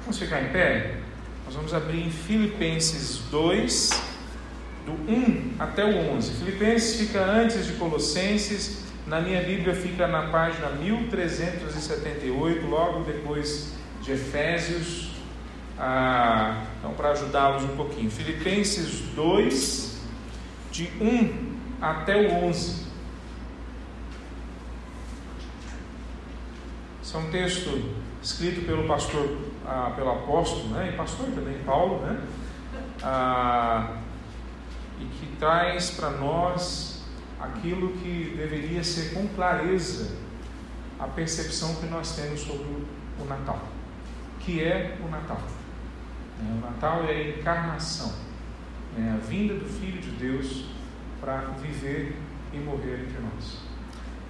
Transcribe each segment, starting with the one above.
Vamos ficar em pé? Nós vamos abrir em Filipenses 2, do 1 até o 11. Filipenses fica antes de Colossenses, na minha Bíblia fica na página 1378, logo depois de Efésios. Ah, então, para ajudá-los um pouquinho, Filipenses 2, de 1 até o 11. Esse é um texto escrito pelo pastor, ah, pelo apóstolo, né, e pastor também, Paulo, né, ah, e que traz para nós aquilo que deveria ser com clareza a percepção que nós temos sobre o Natal, que é o Natal. É, o Natal é a encarnação, é a vinda do Filho de Deus para viver e morrer entre nós.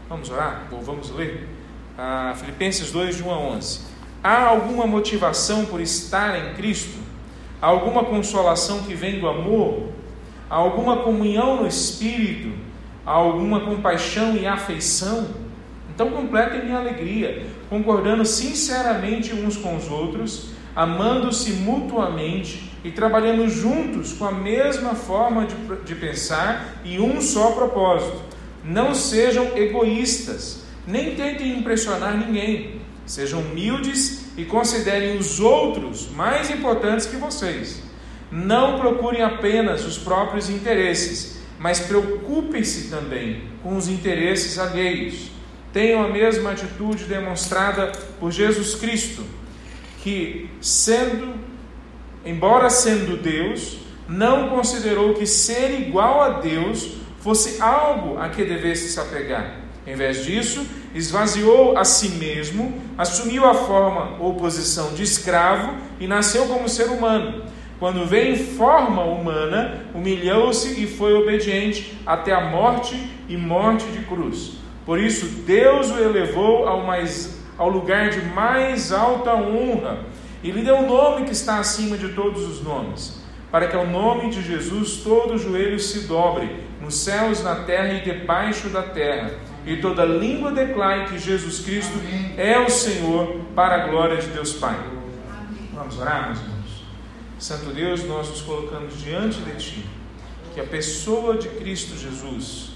Vamos orar? Ou vamos ler? Ah, Filipenses 2, de 1 a 11. Há alguma motivação por estar em Cristo? Há alguma consolação que vem do amor? Há alguma comunhão no Espírito? Há alguma compaixão e afeição? Então completem minha alegria, concordando sinceramente uns com os outros, amando-se mutuamente e trabalhando juntos com a mesma forma de, de pensar e um só propósito. Não sejam egoístas, nem tentem impressionar ninguém. Sejam humildes e considerem os outros mais importantes que vocês. Não procurem apenas os próprios interesses, mas preocupem-se também com os interesses alheios. Tenham a mesma atitude demonstrada por Jesus Cristo, que, sendo, embora sendo Deus, não considerou que ser igual a Deus fosse algo a que devesse se apegar. Em vez disso, esvaziou a si mesmo, assumiu a forma ou posição de escravo e nasceu como ser humano. Quando veio em forma humana, humilhou-se e foi obediente até a morte e morte de cruz. Por isso, Deus o elevou ao, mais, ao lugar de mais alta honra e lhe deu um nome que está acima de todos os nomes, para que ao nome de Jesus todo joelho se dobre, nos céus, na terra e debaixo da terra e toda língua declare que Jesus Cristo Amém. é o Senhor, para a glória de Deus Pai. Amém. Vamos orar, meus irmãos? Santo Deus, nós nos colocamos diante de Ti, que a pessoa de Cristo Jesus,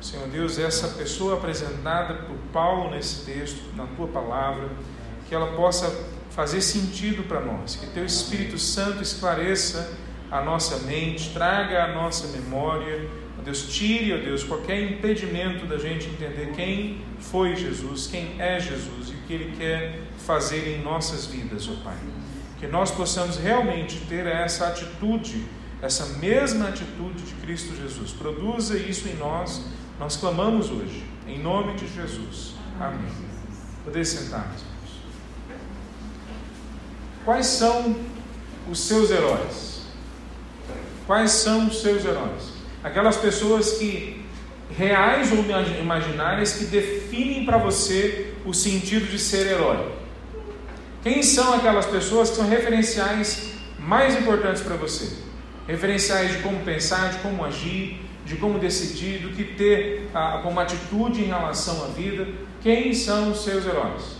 Senhor Deus, essa pessoa apresentada por Paulo nesse texto, na Tua palavra, que ela possa fazer sentido para nós, que Teu Espírito Santo esclareça a nossa mente, traga a nossa memória, Deus, tire, ó Deus, qualquer impedimento da gente entender quem foi Jesus, quem é Jesus e o que Ele quer fazer em nossas vidas, ó Pai. Que nós possamos realmente ter essa atitude, essa mesma atitude de Cristo Jesus. Produza isso em nós, nós clamamos hoje, em nome de Jesus. Amém. Poder sentar, meus irmãos. Quais são os seus heróis? Quais são os seus heróis? Aquelas pessoas que reais ou imaginárias que definem para você o sentido de ser herói. Quem são aquelas pessoas que são referenciais mais importantes para você? Referenciais de como pensar, de como agir, de como decidir, do que ter como atitude em relação à vida. Quem são os seus heróis?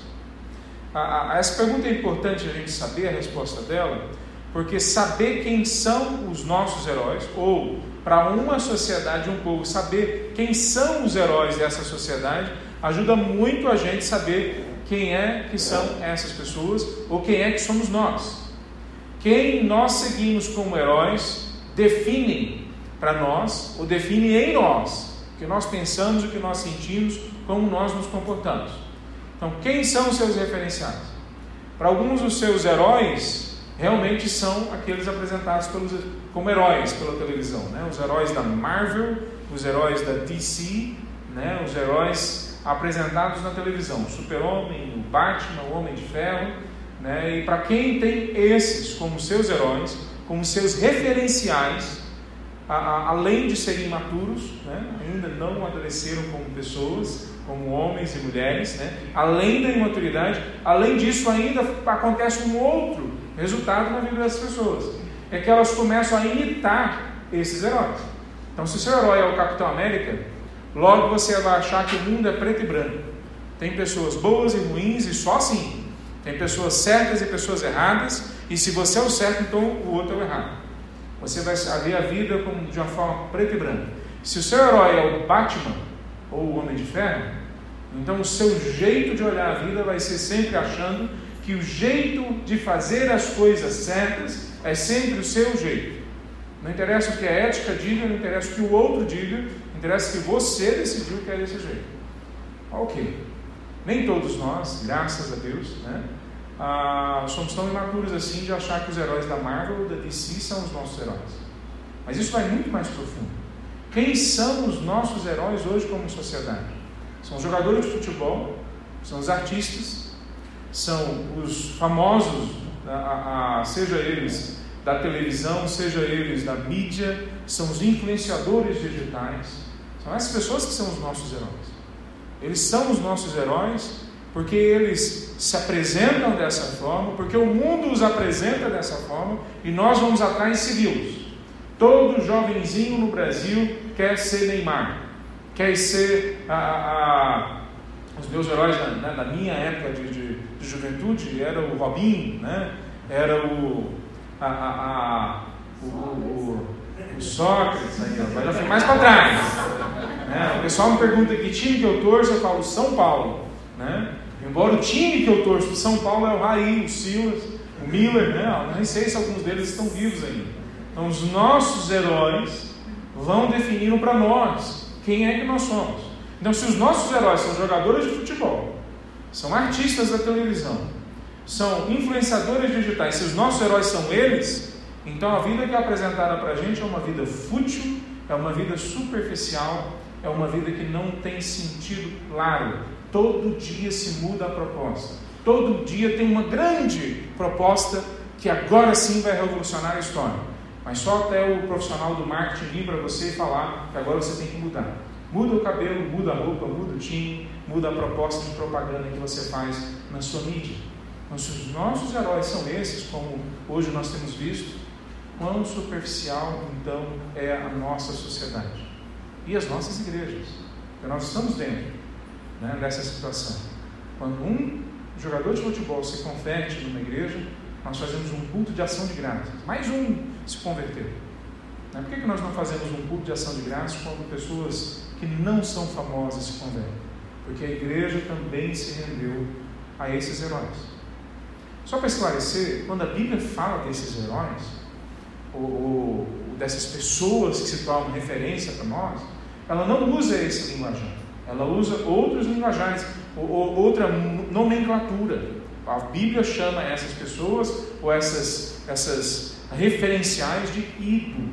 Essa pergunta é importante a gente saber a resposta dela, porque saber quem são os nossos heróis, ou para uma sociedade, um povo, saber quem são os heróis dessa sociedade, ajuda muito a gente saber quem é que são essas pessoas ou quem é que somos nós. Quem nós seguimos como heróis definem para nós ou define em nós o que nós pensamos, o que nós sentimos, como nós nos comportamos. Então, quem são os seus referenciais? Para alguns dos seus heróis, realmente são aqueles apresentados pelos, como heróis pela televisão. Né? Os heróis da Marvel, os heróis da DC, né? os heróis apresentados na televisão. O Super-Homem, o Batman, o Homem de Ferro. Né? E para quem tem esses como seus heróis, como seus referenciais, a, a, além de serem imaturos, né? ainda não amadureceram como pessoas, como homens e mulheres, né? além da imaturidade, além disso ainda acontece um outro resultado na vida dessas pessoas. É que elas começam a imitar esses heróis. Então, se o seu herói é o Capitão América, logo você vai achar que o mundo é preto e branco. Tem pessoas boas e ruins e só assim. Tem pessoas certas e pessoas erradas, e se você é o certo, então o outro é o errado. Você vai ver a vida de uma forma preta e branca. Se o seu herói é o Batman ou o Homem de Ferro, então o seu jeito de olhar a vida vai ser sempre achando que o jeito de fazer as coisas certas é sempre o seu jeito. Não interessa o que a ética diga, não interessa o que o outro diga, interessa que você decidiu que é desse jeito. Ok. Nem todos nós, graças a Deus, né, ah, somos tão imaturos assim de achar que os heróis da Marvel ou da DC são os nossos heróis. Mas isso vai muito mais profundo. Quem são os nossos heróis hoje como sociedade? São os jogadores de futebol, são os artistas, são os famosos, a, a, seja eles da televisão, seja eles da mídia, são os influenciadores digitais. São essas pessoas que são os nossos heróis. Eles são os nossos heróis porque eles se apresentam dessa forma, porque o mundo os apresenta dessa forma e nós vamos atrás e segui-los. Todo jovenzinho no Brasil quer ser Neymar, quer ser a, a, os meus heróis na, na minha época de, de, de, juventude era o Robinho, né? era o, a, o, o, o, Sócrates, aí, ó, já foi mais para trás. Né? O pessoal me pergunta que time que eu torço, eu falo São Paulo. Né? Embora o time que eu torço São Paulo é o Raí, o Silas, o Miller, né? Nem sei se alguns deles estão vivos ainda. Então, os nossos heróis vão definir para nós quem é que nós somos. Então, se os nossos heróis são jogadores de futebol, são artistas da televisão, são influenciadores digitais, se os nossos heróis são eles, então a vida que é apresentada para a gente é uma vida fútil, é uma vida superficial, é uma vida que não tem sentido claro. Todo dia se muda a proposta. Todo dia tem uma grande proposta que agora sim vai revolucionar a história. Mas só até o profissional do marketing vir para você e falar que agora você tem que mudar. Muda o cabelo, muda a roupa, muda o time, muda a proposta de propaganda que você faz na sua mídia. Mas se os nossos heróis são esses, como hoje nós temos visto, quão superficial então é a nossa sociedade e as nossas igrejas. Porque nós estamos dentro né, dessa situação. Quando um jogador de futebol se converte numa igreja, nós fazemos um culto de ação de graças. Mais um se converteu. Né? Por que, que nós não fazemos um culto de ação de graças quando pessoas que não são famosas se convertem? Porque a igreja também se rendeu a esses heróis. Só para esclarecer, quando a Bíblia fala desses heróis, ou, ou dessas pessoas que se tornam referência para nós, ela não usa esse linguajar. Ela usa outros linguajares, ou, ou, outra nomenclatura. A Bíblia chama essas pessoas ou essas, essas referenciais de ídolos.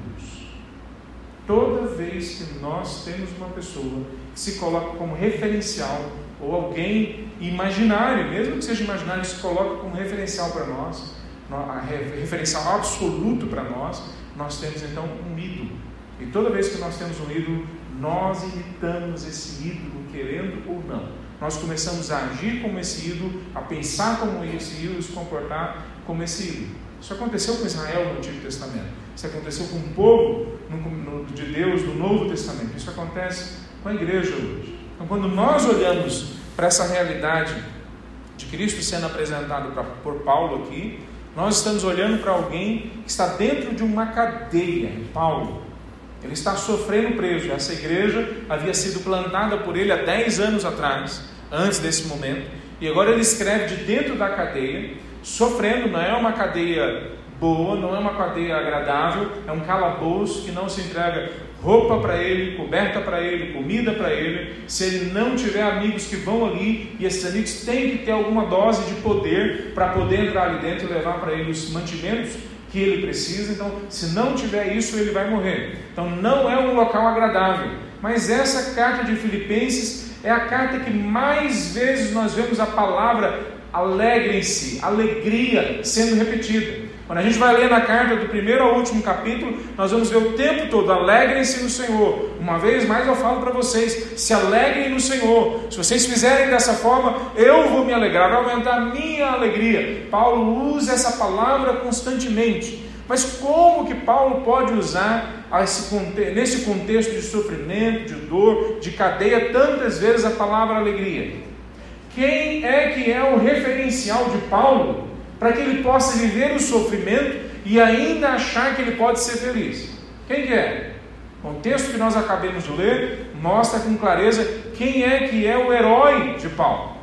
Toda vez que nós temos uma pessoa se coloca como referencial, ou alguém imaginário, mesmo que seja imaginário, se coloca como referencial para nós, referencial absoluto para nós, nós temos então um ídolo. E toda vez que nós temos um ídolo, nós imitamos esse ídolo, querendo ou não. Nós começamos a agir como esse ídolo, a pensar como esse ídolo, se comportar como esse ídolo. Isso aconteceu com Israel no Antigo Testamento. Isso aconteceu com o povo de Deus no Novo Testamento. Isso acontece com a igreja hoje. Então, quando nós olhamos para essa realidade de Cristo sendo apresentado pra, por Paulo aqui, nós estamos olhando para alguém que está dentro de uma cadeia. Paulo, ele está sofrendo preso. Essa igreja havia sido plantada por ele há 10 anos atrás, antes desse momento, e agora ele escreve de dentro da cadeia, sofrendo, não é uma cadeia boa, não é uma cadeia agradável, é um calabouço que não se entrega roupa para ele, coberta para ele, comida para ele, se ele não tiver amigos que vão ali, e esses amigos têm que ter alguma dose de poder para poder entrar ali dentro e levar para ele os mantimentos que ele precisa. Então, se não tiver isso, ele vai morrer. Então, não é um local agradável. Mas essa carta de Filipenses é a carta que mais vezes nós vemos a palavra alegrem-se, alegria sendo repetida. Quando a gente vai ler na carta do primeiro ao último capítulo, nós vamos ver o tempo todo: alegrem-se no Senhor. Uma vez mais eu falo para vocês: se alegrem no Senhor. Se vocês fizerem dessa forma, eu vou me alegrar, vai aumentar a minha alegria. Paulo usa essa palavra constantemente. Mas como que Paulo pode usar nesse contexto de sofrimento, de dor, de cadeia, tantas vezes a palavra alegria? quem é que é o referencial de Paulo para que ele possa viver o sofrimento e ainda achar que ele pode ser feliz? Quem que é? O texto que nós acabamos de ler mostra com clareza quem é que é o herói de Paulo.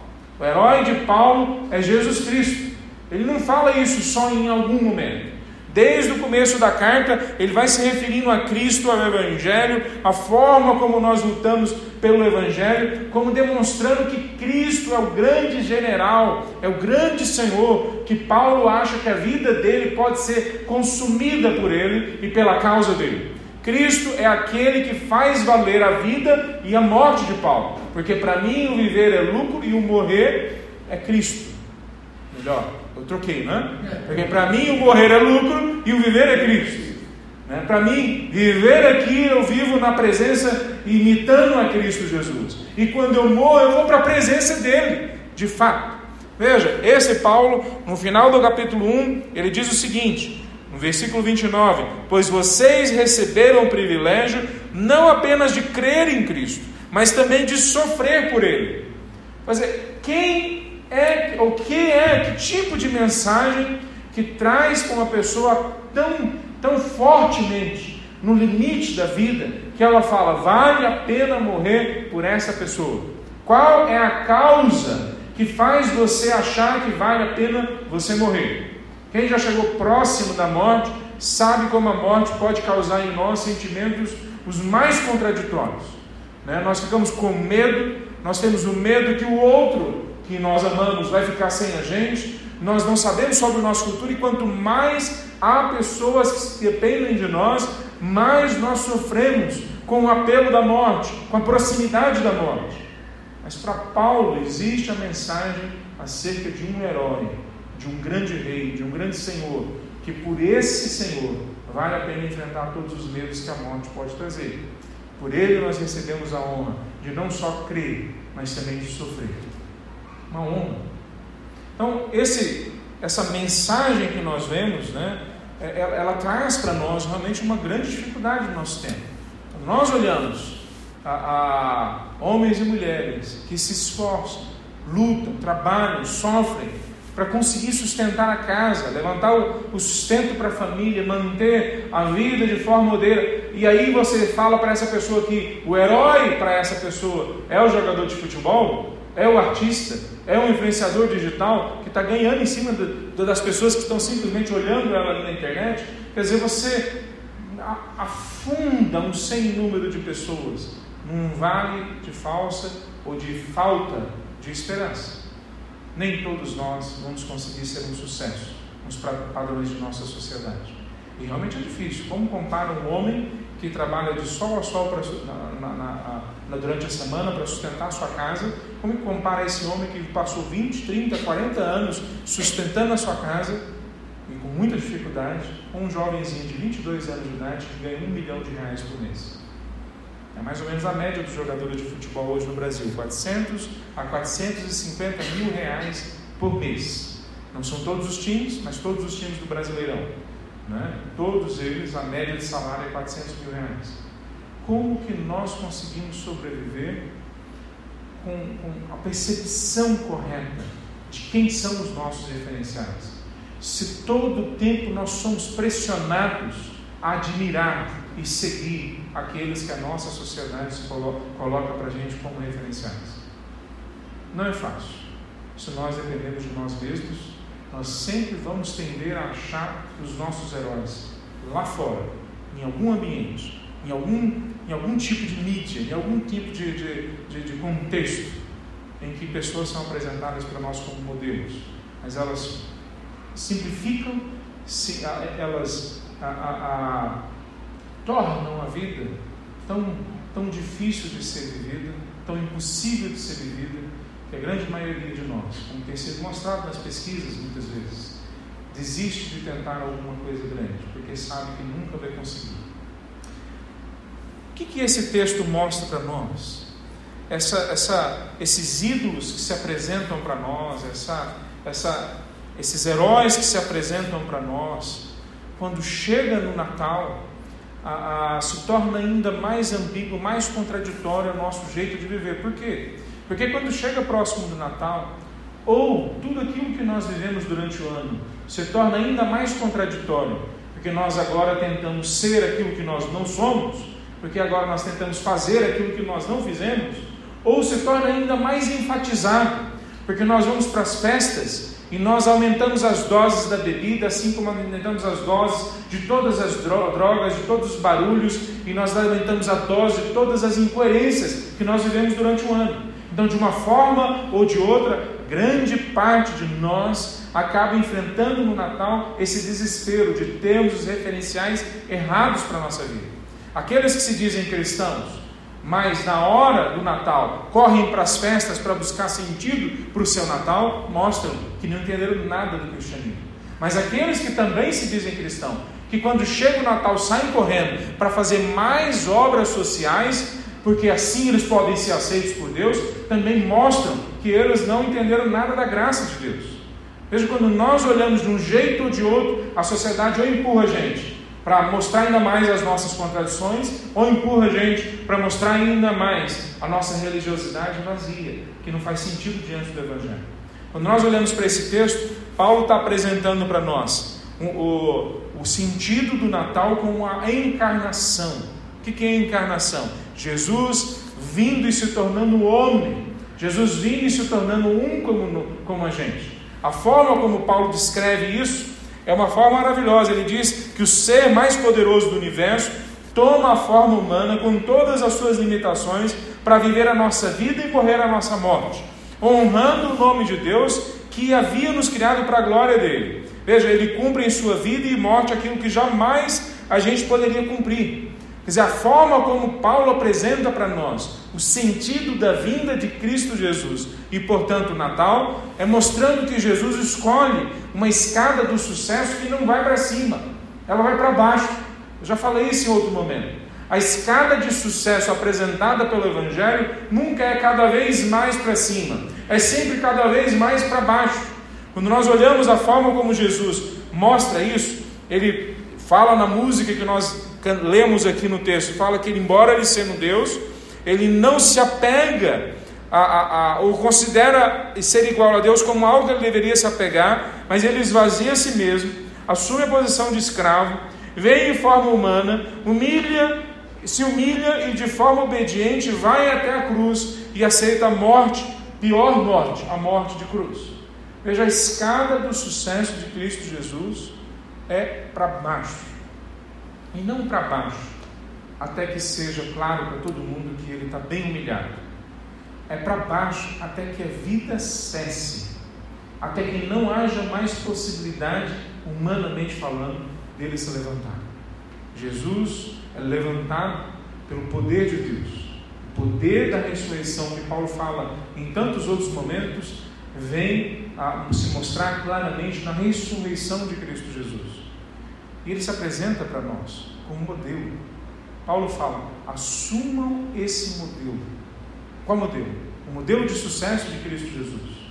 O herói de Paulo é Jesus Cristo. Ele não fala isso só em algum momento. Desde o começo da carta, ele vai se referindo a Cristo, ao Evangelho, a forma como nós lutamos pelo Evangelho, como demonstrando que Cristo é o grande general, é o grande Senhor, que Paulo acha que a vida dele pode ser consumida por ele e pela causa dele. Cristo é aquele que faz valer a vida e a morte de Paulo, porque para mim o viver é lucro e o morrer é Cristo. Melhor. Eu troquei, né? Porque para mim o morrer é lucro e o viver é Cristo. Né? Para mim, viver aqui eu vivo na presença, imitando a Cristo Jesus. E quando eu morro, eu vou para a presença dele, de fato. Veja, esse Paulo, no final do capítulo 1, ele diz o seguinte, no versículo 29: Pois vocês receberam o privilégio não apenas de crer em Cristo, mas também de sofrer por Ele. Quer dizer, quem é, o que é, que tipo de mensagem que traz com uma pessoa tão, tão fortemente no limite da vida que ela fala, vale a pena morrer por essa pessoa? Qual é a causa que faz você achar que vale a pena você morrer? Quem já chegou próximo da morte sabe como a morte pode causar em nós sentimentos os mais contraditórios. Né? Nós ficamos com medo, nós temos o medo que o outro que nós amamos vai ficar sem a gente, nós não sabemos sobre o nosso futuro, e quanto mais há pessoas que dependem de nós, mais nós sofremos com o apelo da morte, com a proximidade da morte. Mas para Paulo existe a mensagem acerca de um herói, de um grande rei, de um grande senhor, que por esse senhor vale a pena enfrentar todos os medos que a morte pode trazer. Por ele nós recebemos a honra de não só crer, mas também de sofrer uma honra. Então, esse, essa mensagem que nós vemos, né, é, ela, ela traz para nós realmente uma grande dificuldade no nosso tempo. Quando nós olhamos a, a homens e mulheres que se esforçam, lutam, trabalham, sofrem para conseguir sustentar a casa, levantar o, sustento para a família, manter a vida de forma modelo. E aí você fala para essa pessoa que o herói para essa pessoa é o jogador de futebol, é o artista, é um influenciador digital que está ganhando em cima das pessoas que estão simplesmente olhando ela na internet. Quer dizer, você afunda um sem número de pessoas num vale de falsa ou de falta de esperança. Nem todos nós vamos conseguir ser um sucesso nos padrões de nossa sociedade. E realmente é difícil. Como compara um homem que trabalha de sol a sol pra, na, na, na, durante a semana para sustentar a sua casa, como compara esse homem que passou 20, 30, 40 anos sustentando a sua casa e com muita dificuldade, com um jovenzinho de 22 anos de idade que ganha um milhão de reais por mês? É mais ou menos a média dos jogadores de futebol hoje no Brasil, 400 a 450 mil reais por mês. Não são todos os times, mas todos os times do Brasileirão. Né? Todos eles, a média de salário é 400 mil reais. Como que nós conseguimos sobreviver com, com a percepção correta de quem são os nossos referenciais? Se todo o tempo nós somos pressionados a admirar e seguir aqueles que a nossa sociedade coloca para a gente como referenciais. Não é fácil. Se nós dependemos de nós mesmos, nós sempre vamos tender a achar os nossos heróis lá fora, em algum ambiente, em algum, em algum tipo de mídia, em algum tipo de, de, de, de contexto em que pessoas são apresentadas para nós como modelos, mas elas simplificam, se, elas a, a, a, tornam a vida tão, tão difícil de ser vivida, tão impossível de ser vivida, que a grande maioria de nós, como tem sido mostrado nas pesquisas muitas vezes, desiste de tentar alguma coisa grande, porque sabe que nunca vai conseguir. O que, que esse texto mostra para nós? Essa, essa, esses ídolos que se apresentam para nós, essa, essa, esses heróis que se apresentam para nós, quando chega no Natal, a, a, se torna ainda mais ambíguo, mais contraditório o nosso jeito de viver. Por quê? Porque quando chega próximo do Natal, ou tudo aquilo que nós vivemos durante o ano se torna ainda mais contraditório, porque nós agora tentamos ser aquilo que nós não somos, porque agora nós tentamos fazer aquilo que nós não fizemos, ou se torna ainda mais enfatizado, porque nós vamos para as festas e nós aumentamos as doses da bebida, assim como aumentamos as doses de todas as drogas, de todos os barulhos, e nós aumentamos a dose de todas as incoerências que nós vivemos durante o ano. Então, de uma forma ou de outra, grande parte de nós acaba enfrentando no Natal esse desespero de termos os referenciais errados para a nossa vida. Aqueles que se dizem cristãos, mas na hora do Natal correm para as festas para buscar sentido para o seu Natal, mostram que não entenderam nada do cristianismo. Mas aqueles que também se dizem cristãos, que quando chega o Natal saem correndo para fazer mais obras sociais, porque assim eles podem ser aceitos por Deus, também mostram que eles não entenderam nada da graça de Deus. Veja, quando nós olhamos de um jeito ou de outro, a sociedade ou empurra a gente para mostrar ainda mais as nossas contradições, ou empurra a gente para mostrar ainda mais a nossa religiosidade vazia, que não faz sentido diante do Evangelho. Quando nós olhamos para esse texto, Paulo está apresentando para nós o, o, o, sentido do Natal como a encarnação. O que, que é encarnação? Jesus vindo e se tornando homem, Jesus vindo e se tornando um como, como a gente. A forma como Paulo descreve isso é uma forma maravilhosa. Ele diz que o ser mais poderoso do universo toma a forma humana com todas as suas limitações para viver a nossa vida e correr a nossa morte, honrando o nome de Deus que havia nos criado para a glória dele. Veja, ele cumpre em sua vida e morte aquilo que jamais a gente poderia cumprir. Quer dizer, a forma como Paulo apresenta para nós o sentido da vinda de Cristo Jesus e, portanto, o Natal, é mostrando que Jesus escolhe uma escada do sucesso que não vai para cima, ela vai para baixo. Eu já falei isso em outro momento. A escada de sucesso apresentada pelo Evangelho nunca é cada vez mais para cima, é sempre cada vez mais para baixo. Quando nós olhamos a forma como Jesus mostra isso, ele fala na música que nós lemos aqui no texto, fala que embora ele sendo Deus, ele não se apega a, a, a, ou considera ser igual a Deus como algo que ele deveria se apegar, mas ele esvazia a si mesmo, assume a posição de escravo, vem em forma humana, humilha, se humilha e de forma obediente vai até a cruz e aceita a morte, pior morte, a morte de cruz. Veja, a escada do sucesso de Cristo Jesus é para baixo e não para baixo, até que seja claro para todo mundo que ele está bem humilhado. É para baixo até que a vida cesse, até que não haja mais possibilidade, humanamente falando, dele se levantar. Jesus é levantado pelo poder de Deus. O poder da ressurreição que Paulo fala em tantos outros momentos vem a se mostrar claramente na ressurreição de Cristo Jesus. E ele se apresenta para nós como modelo. Paulo fala: assumam esse modelo. Qual modelo? O modelo de sucesso de Cristo Jesus.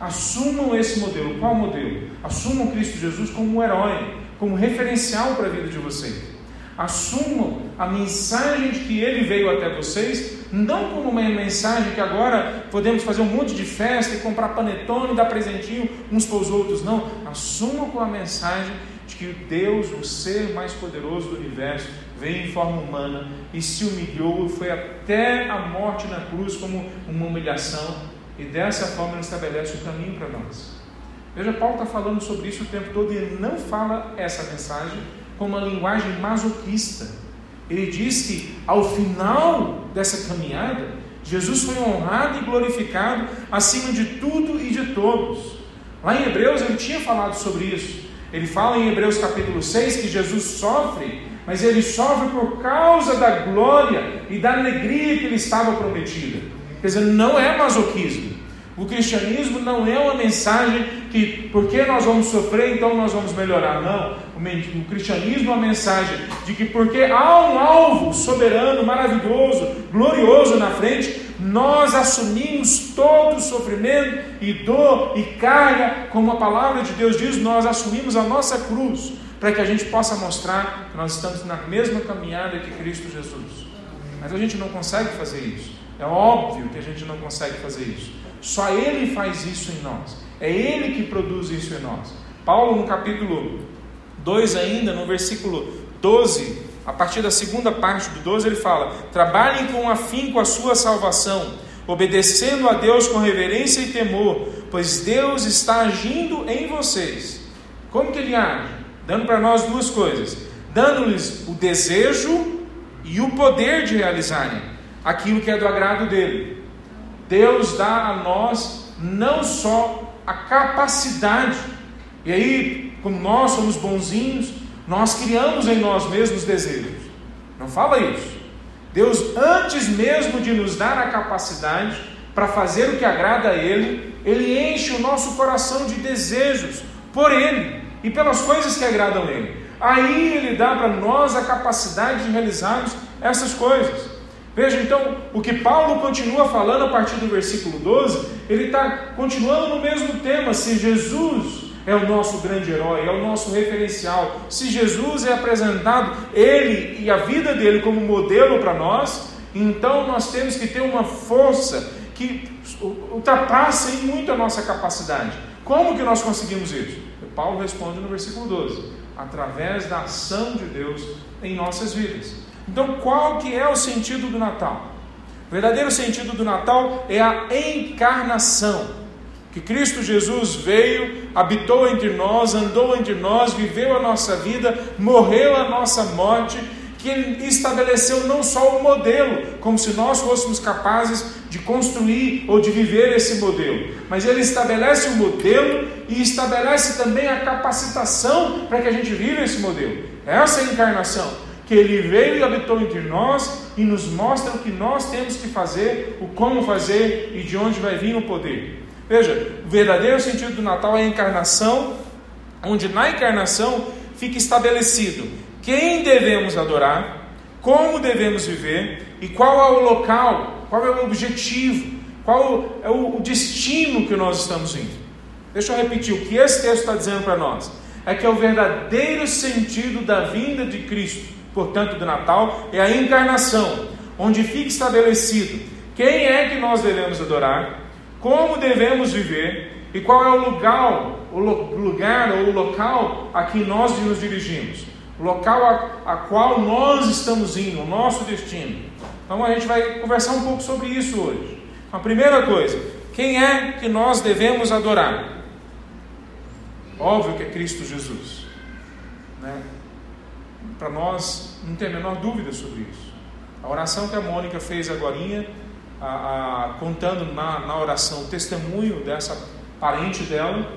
Assumam esse modelo. Qual modelo? Assumam Cristo Jesus como um herói, como referencial para a vida de vocês. Assumam a mensagem de que ele veio até vocês, não como uma mensagem que agora podemos fazer um monte de festa e comprar panetone dar presentinho uns para os outros. Não. Assumam com a mensagem de que Deus, o ser mais poderoso do universo, veio em forma humana e se humilhou, foi até a morte na cruz como uma humilhação, e dessa forma ele estabelece o caminho para nós. Veja, Paulo está falando sobre isso o tempo todo e ele não fala essa mensagem com uma linguagem masoquista. Ele diz que ao final dessa caminhada, Jesus foi honrado e glorificado acima de tudo e de todos. Lá em Hebreus ele tinha falado sobre isso. Ele fala em Hebreus capítulo 6 que Jesus sofre, mas ele sofre por causa da glória e da alegria que lhe estava prometida. Quer dizer, não é masoquismo. O cristianismo não é uma mensagem que, porque nós vamos sofrer, então nós vamos melhorar. Não. O cristianismo é uma mensagem de que, porque há um alvo soberano, maravilhoso, glorioso na frente, nós assumimos todo o sofrimento e dor e carga, como a palavra de Deus diz, nós assumimos a nossa cruz, para que a gente possa mostrar que nós estamos na mesma caminhada que Cristo Jesus. Mas a gente não consegue fazer isso, É óbvio que a gente não consegue fazer isso. Só Ele faz isso em nós. É Ele que produz isso em nós. Paulo, no capítulo 2, ainda, no versículo 12, a partir da segunda parte do 12, ele fala: Trabalhem com afinco a sua salvação, obedecendo a Deus com reverência e temor, pois Deus está agindo em vocês. Como que ele age? Dando para nós duas coisas: dando-lhes o desejo e o poder de realizarem aquilo que é do agrado dele. Deus dá a nós não só a capacidade, e aí, como nós somos bonzinhos, nós criamos em nós mesmos desejos. Não fala isso. Deus, antes mesmo de nos dar a capacidade para fazer o que agrada a Ele, Ele enche o nosso coração de desejos por Ele e pelas coisas que agradam a Ele. Aí Ele dá para nós a capacidade de realizarmos essas coisas. Veja então o que Paulo continua falando a partir do versículo 12, ele está continuando no mesmo tema. Se Jesus é o nosso grande herói, é o nosso referencial, se Jesus é apresentado, ele e a vida dele como modelo para nós, então nós temos que ter uma força que ultrapasse muito a nossa capacidade. Como que nós conseguimos isso? Paulo responde no versículo 12: através da ação de Deus em nossas vidas. Então, qual que é o sentido do Natal? O verdadeiro sentido do Natal é a encarnação que Cristo Jesus veio, habitou entre nós, andou entre nós, viveu a nossa vida, morreu a nossa morte, que Ele estabeleceu não só o modelo, como se nós fôssemos capazes de construir ou de viver esse modelo, mas Ele estabelece o modelo e estabelece também a capacitação para que a gente viva esse modelo. Essa é a encarnação que ele veio e habitou entre nós e nos mostra o que nós temos que fazer, o como fazer e de onde vai vir o poder. Veja, o verdadeiro sentido do Natal é a encarnação, onde na encarnação fica estabelecido quem devemos adorar, como devemos viver e qual é o local, qual é o objetivo, qual é o destino que nós estamos indo. Deixa eu repetir o que esse texto está dizendo para nós. É que é o verdadeiro sentido da vinda de Cristo, portanto, do Natal, é a encarnação, onde fica estabelecido quem é que nós devemos adorar, como devemos viver e qual é o lugar, o lugar ou o local a que nós nos dirigimos, o local a, a qual nós estamos indo, o nosso destino. Então a gente vai conversar um pouco sobre isso hoje. A primeira coisa, quem é que nós devemos adorar? Óbvio que é Cristo Jesus. Né? Para nós não tem a menor dúvida sobre isso. A oração que a Mônica fez agora contando na, na oração o testemunho dessa parente dela,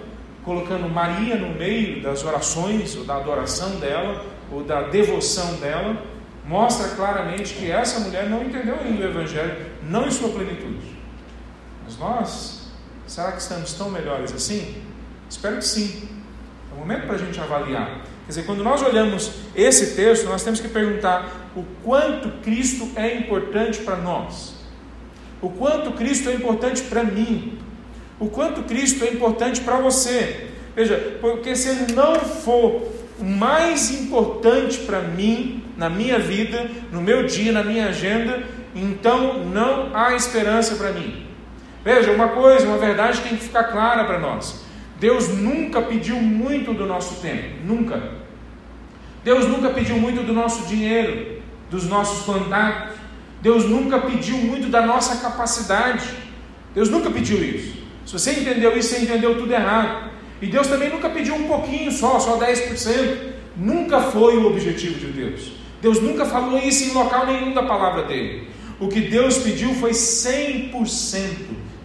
colocando Maria no meio das orações, ou da adoração dela, ou da devoção dela, mostra claramente que essa mulher não entendeu ainda o Evangelho, não em sua plenitude. Mas nós, será que estamos tão melhores assim? Espero que sim. É o momento para a gente avaliar. Quer dizer, quando nós olhamos esse texto, nós temos que perguntar o quanto Cristo é importante para nós o quanto Cristo é importante para mim, o quanto Cristo é importante para você. Veja, porque se Ele não for mais importante para mim, na minha vida, no meu dia, na minha agenda, então não há esperança para mim. Veja, uma coisa, uma verdade tem que ficar clara para nós. Deus nunca pediu muito do nosso tempo, nunca. Deus nunca pediu muito do nosso dinheiro, dos nossos contatos. Deus nunca pediu muito da nossa capacidade. Deus nunca pediu isso. Se você entendeu isso, você entendeu tudo errado. E Deus também nunca pediu um pouquinho só, só 10%. Nunca foi o objetivo de Deus. Deus nunca falou isso em local nenhum da palavra dele. O que Deus pediu foi 100%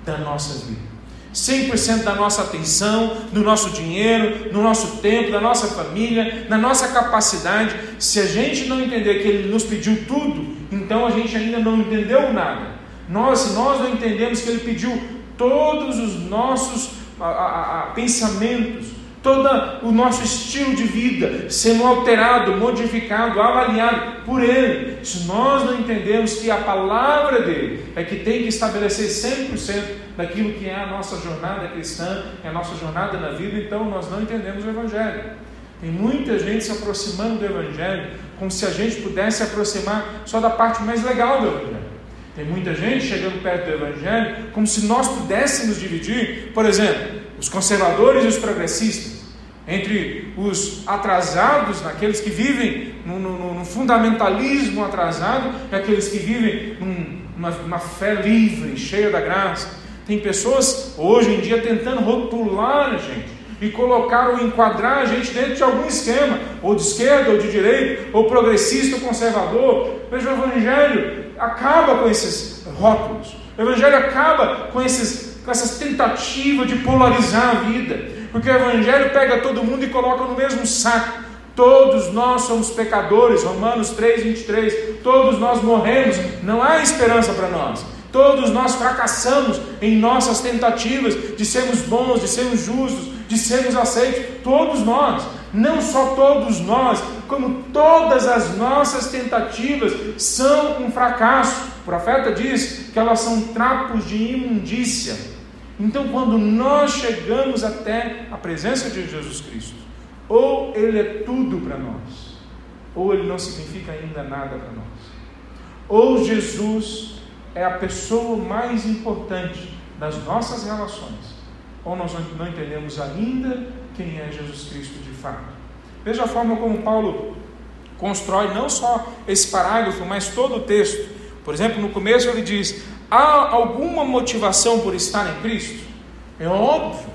da nossa vida. 100% da nossa atenção, do nosso dinheiro, no nosso tempo, da nossa família, na nossa capacidade. Se a gente não entender que Ele nos pediu tudo, então a gente ainda não entendeu nada. Nós, se nós não entendemos que Ele pediu todos os nossos a, a, a, pensamentos, todo o nosso estilo de vida sendo alterado, modificado, avaliado por Ele. Se nós não entendemos que a palavra dele é que tem que estabelecer 100% daquilo que é a nossa jornada cristã, é a nossa jornada na vida, então nós não entendemos o Evangelho. Tem muita gente se aproximando do Evangelho como se a gente pudesse se aproximar só da parte mais legal do Evangelho. Tem muita gente chegando perto do Evangelho como se nós pudéssemos dividir, por exemplo, os conservadores e os progressistas, entre os atrasados, naqueles que vivem no, no, no fundamentalismo atrasado, e aqueles que vivem numa fé livre, cheia da graça. Tem pessoas hoje em dia tentando rotular a gente e colocar ou enquadrar a gente dentro de algum esquema, ou de esquerda, ou de direita, ou progressista, ou conservador. Veja, o Evangelho acaba com esses rótulos, o Evangelho acaba com, esses, com essas tentativas de polarizar a vida, porque o Evangelho pega todo mundo e coloca no mesmo saco. Todos nós somos pecadores, Romanos 3, 23. Todos nós morremos, não há esperança para nós. Todos nós fracassamos em nossas tentativas de sermos bons, de sermos justos, de sermos aceitos. Todos nós, não só todos nós, como todas as nossas tentativas são um fracasso. O profeta diz que elas são trapos de imundícia. Então, quando nós chegamos até a presença de Jesus Cristo, ou Ele é tudo para nós, ou Ele não significa ainda nada para nós. Ou Jesus é a pessoa mais importante das nossas relações, ou nós não entendemos ainda quem é Jesus Cristo de fato. Veja a forma como Paulo constrói não só esse parágrafo, mas todo o texto. Por exemplo, no começo ele diz: há alguma motivação por estar em Cristo? É óbvio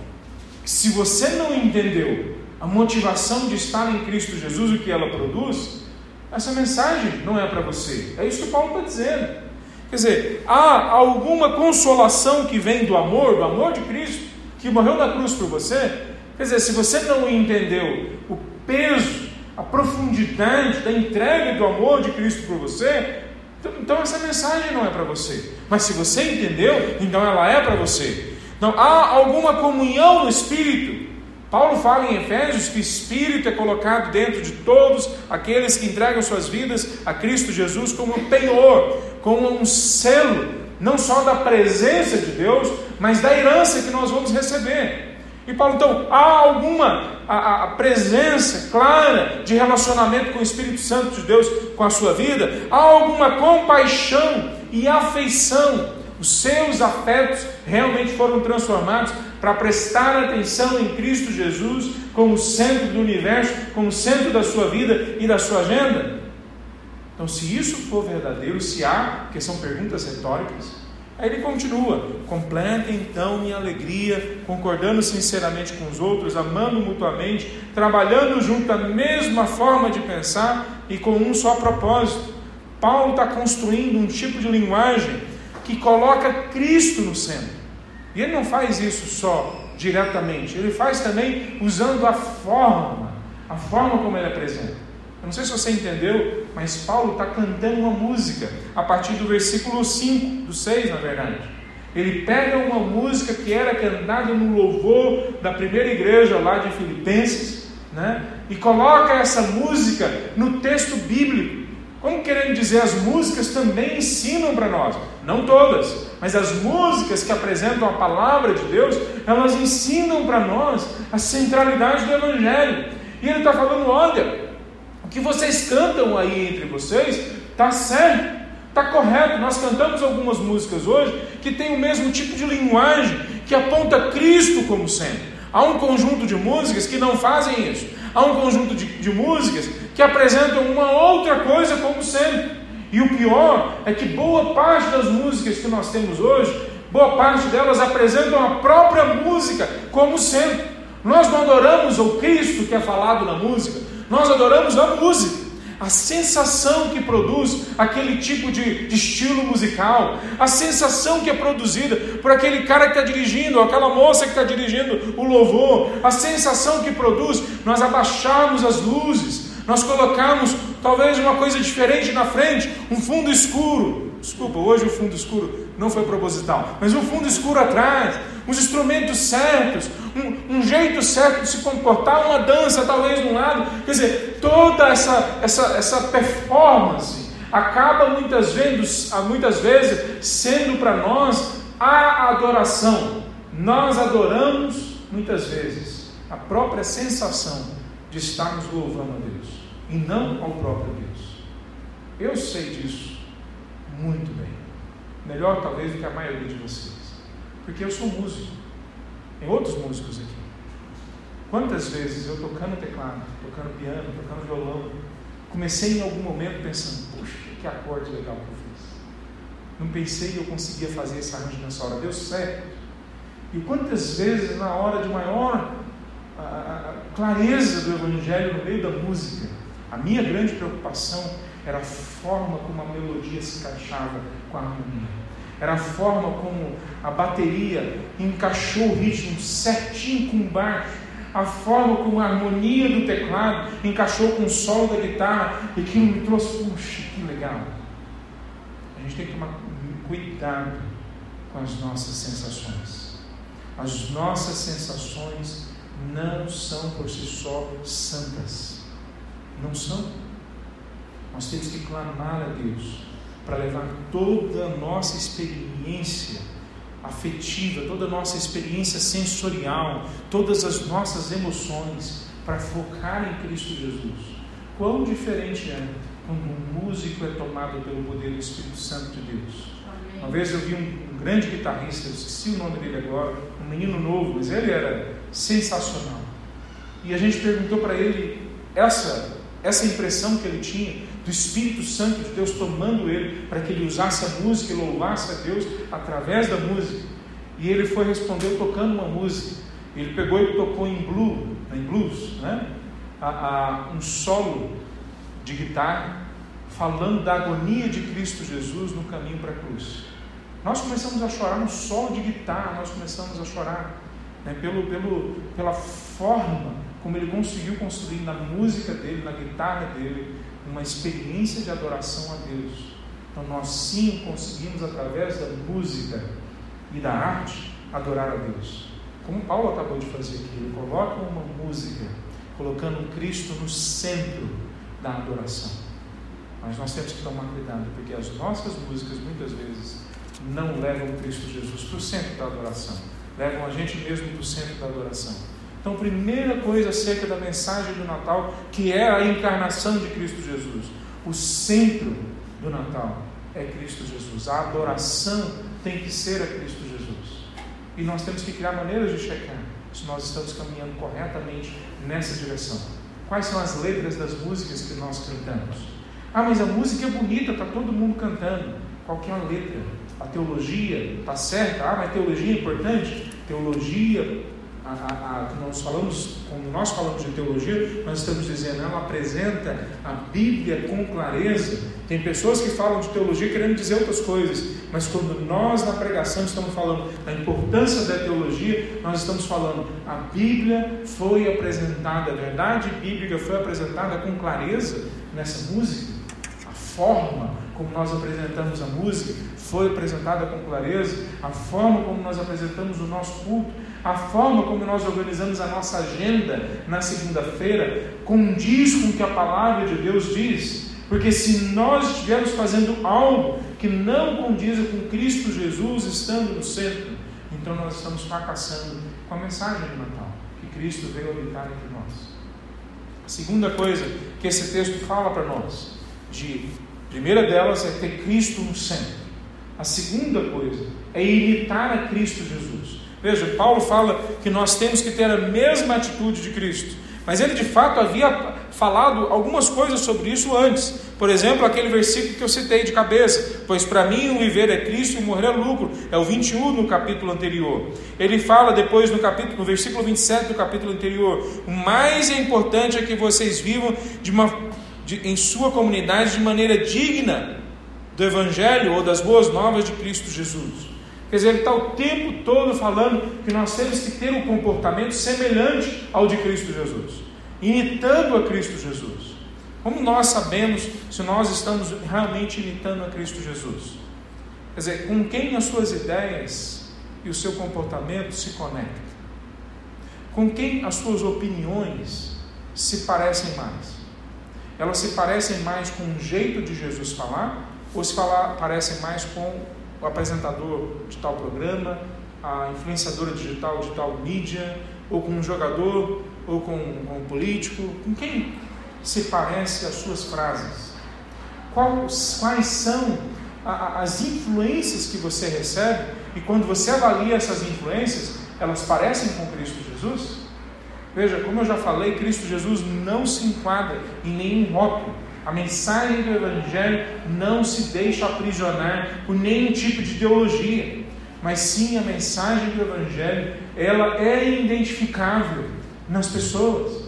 que se você não entendeu a motivação de estar em Cristo Jesus, o que ela produz, essa mensagem não é para você. É isso que Paulo está dizendo. Quer dizer, há alguma consolação que vem do amor, do amor de Cristo, que morreu na cruz por você? Quer dizer, se você não entendeu o peso, a profundidade da entrega do amor de Cristo por você, então, então essa mensagem não é para você. Mas se você entendeu, então ela é para você. Então há alguma comunhão no Espírito. Paulo fala em Efésios que o Espírito é colocado dentro de todos aqueles que entregam suas vidas a Cristo Jesus como um penhor, como um selo, não só da presença de Deus, mas da herança que nós vamos receber. E Paulo, então, há alguma a, a, presença clara de relacionamento com o Espírito Santo de Deus com a sua vida? Há alguma compaixão e afeição? Os seus afetos realmente foram transformados para prestar atenção em Cristo Jesus como centro do universo, como centro da sua vida e da sua agenda? Então, se isso for verdadeiro, se há, porque são perguntas retóricas, aí ele continua: completa então minha alegria, concordando sinceramente com os outros, amando mutuamente, trabalhando junto da mesma forma de pensar e com um só propósito. Paulo está construindo um tipo de linguagem que coloca Cristo no centro. E ele não faz isso só diretamente, ele faz também usando a forma, a forma como ele apresenta. Eu não sei se você entendeu, mas Paulo está cantando uma música a partir do versículo 5, do 6, na verdade. Ele pega uma música que era cantada no louvor da primeira igreja lá de Filipenses, né? e coloca essa música no texto bíblico. Como querendo dizer, as músicas também ensinam para nós, não todas, mas as músicas que apresentam a palavra de Deus, elas ensinam para nós a centralidade do Evangelho. E ele está falando: olha, o que vocês cantam aí entre vocês está certo, está correto. Nós cantamos algumas músicas hoje que tem o mesmo tipo de linguagem que aponta Cristo como sendo. Há um conjunto de músicas que não fazem isso. Há um conjunto de, de músicas que apresentam uma outra coisa como sendo. E o pior é que boa parte das músicas que nós temos hoje, boa parte delas apresentam a própria música como centro. Nós não adoramos o Cristo que é falado na música, nós adoramos a música. A sensação que produz aquele tipo de, de estilo musical, a sensação que é produzida por aquele cara que está dirigindo, aquela moça que está dirigindo o louvor, a sensação que produz nós abaixarmos as luzes, nós colocamos talvez uma coisa diferente na frente, um fundo escuro. Desculpa, hoje o fundo escuro não foi proposital, mas um fundo escuro atrás, uns instrumentos certos, um, um jeito certo de se comportar, uma dança talvez de um lado. Quer dizer, toda essa, essa, essa performance acaba muitas vezes, muitas vezes sendo para nós a adoração. Nós adoramos muitas vezes a própria sensação de estarmos louvando a Deus e não ao próprio Deus. Eu sei disso muito bem. melhor talvez do que a maioria de vocês, porque eu sou músico, tem outros músicos aqui. Quantas vezes eu tocando teclado, tocando piano, tocando violão, comecei em algum momento pensando, puxa, que acorde legal que eu fiz. Não pensei que eu conseguia fazer esse arranjo nessa hora, deu certo. E quantas vezes na hora de maior a, a, clareza do Evangelho no meio da música, a minha grande preocupação era a forma como a melodia se encaixava com a harmonia. Era a forma como a bateria encaixou o ritmo certinho com o baixo. A forma como a harmonia do teclado encaixou com o solo da guitarra. E aquilo me trouxe, puxa, que legal. A gente tem que tomar cuidado com as nossas sensações. As nossas sensações não são por si só santas. Não são. Nós temos que clamar a Deus para levar toda a nossa experiência afetiva, toda a nossa experiência sensorial, todas as nossas emoções para focar em Cristo Jesus. Quão diferente é quando um músico é tomado pelo poder do Espírito Santo de Deus. Amém. Uma vez eu vi um, um grande guitarrista, eu esqueci o nome dele agora, um menino novo, mas ele era sensacional. E a gente perguntou para ele essa, essa impressão que ele tinha do Espírito Santo de Deus tomando ele para que ele usasse a música e louvasse a Deus através da música. E ele foi responder tocando uma música. Ele pegou e tocou em blues, em blues, né? A, a, um solo de guitarra falando da agonia de Cristo Jesus no caminho para a cruz. Nós começamos a chorar no solo de guitarra, nós começamos a chorar né, pelo, pelo, pela forma como ele conseguiu construir na música dele, na guitarra dele, uma experiência de adoração a Deus. Então nós sim conseguimos, através da música e da arte, adorar a Deus. Como Paulo acabou de fazer aqui, ele coloca uma música, colocando Cristo no centro da adoração. Mas nós temos que tomar cuidado, porque as nossas músicas muitas vezes não levam Cristo Jesus para o centro da adoração levam a gente mesmo para o centro da adoração. Então, primeira coisa acerca da mensagem do Natal, que é a encarnação de Cristo Jesus. O centro do Natal é Cristo Jesus. A adoração tem que ser a Cristo Jesus. E nós temos que criar maneiras de checar se nós estamos caminhando corretamente nessa direção. Quais são as letras das músicas que nós cantamos? Ah, mas a música é bonita, está todo mundo cantando. Qual que é a letra? A teologia está certa? Ah, mas teologia é importante? Teologia, a, a, a, nós falamos, quando nós falamos de teologia, nós estamos dizendo, ela apresenta a Bíblia com clareza. Tem pessoas que falam de teologia querendo dizer outras coisas, mas quando nós na pregação estamos falando da importância da teologia, nós estamos falando a Bíblia foi apresentada, a verdade bíblica foi apresentada com clareza nessa música, a forma como nós apresentamos a música foi apresentada com clareza, a forma como nós apresentamos o nosso culto, a forma como nós organizamos a nossa agenda na segunda-feira, condiz com o que a palavra de Deus diz. Porque se nós estivermos fazendo algo que não condiz com Cristo Jesus estando no centro, então nós estamos fracassando com a mensagem de Natal, que Cristo veio habitar entre nós. A segunda coisa que esse texto fala para nós, de primeira delas é ter Cristo no centro. A segunda coisa é imitar a Cristo Jesus. Veja, Paulo fala que nós temos que ter a mesma atitude de Cristo. Mas ele de fato havia falado algumas coisas sobre isso antes. Por exemplo, aquele versículo que eu citei de cabeça: Pois para mim o viver é Cristo e o morrer é lucro. É o 21 no capítulo anterior. Ele fala depois no capítulo, no versículo 27 do capítulo anterior: O mais importante é que vocês vivam de uma de, em sua comunidade de maneira digna do Evangelho ou das boas novas de Cristo Jesus. Quer dizer, ele está o tempo todo falando que nós temos que ter um comportamento semelhante ao de Cristo Jesus, imitando a Cristo Jesus. Como nós sabemos se nós estamos realmente imitando a Cristo Jesus? Quer dizer, com quem as suas ideias e o seu comportamento se conectam? Com quem as suas opiniões se parecem mais? elas se parecem mais com o jeito de Jesus falar ou se falar, parecem mais com o apresentador de tal programa, a influenciadora digital de tal mídia, ou com um jogador, ou com, com um político? Com quem se parece as suas frases? Quais, quais são a, as influências que você recebe, e quando você avalia essas influências, elas parecem com Cristo Jesus? Veja, como eu já falei, Cristo Jesus não se enquadra em nenhum rótulo. A mensagem do Evangelho não se deixa aprisionar por nenhum tipo de ideologia, mas sim a mensagem do Evangelho, ela é identificável nas pessoas.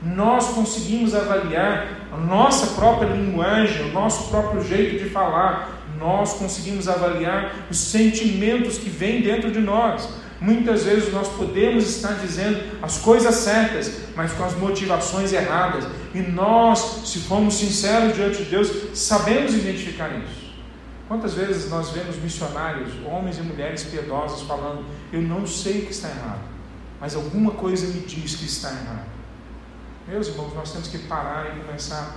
Nós conseguimos avaliar a nossa própria linguagem, o nosso próprio jeito de falar, nós conseguimos avaliar os sentimentos que vêm dentro de nós. Muitas vezes nós podemos estar dizendo as coisas certas, mas com as motivações erradas. E nós, se formos sinceros diante de Deus, sabemos identificar isso. Quantas vezes nós vemos missionários, homens e mulheres piedosos, falando: Eu não sei o que está errado, mas alguma coisa me diz que está errado. Meus irmãos, nós temos que parar e começar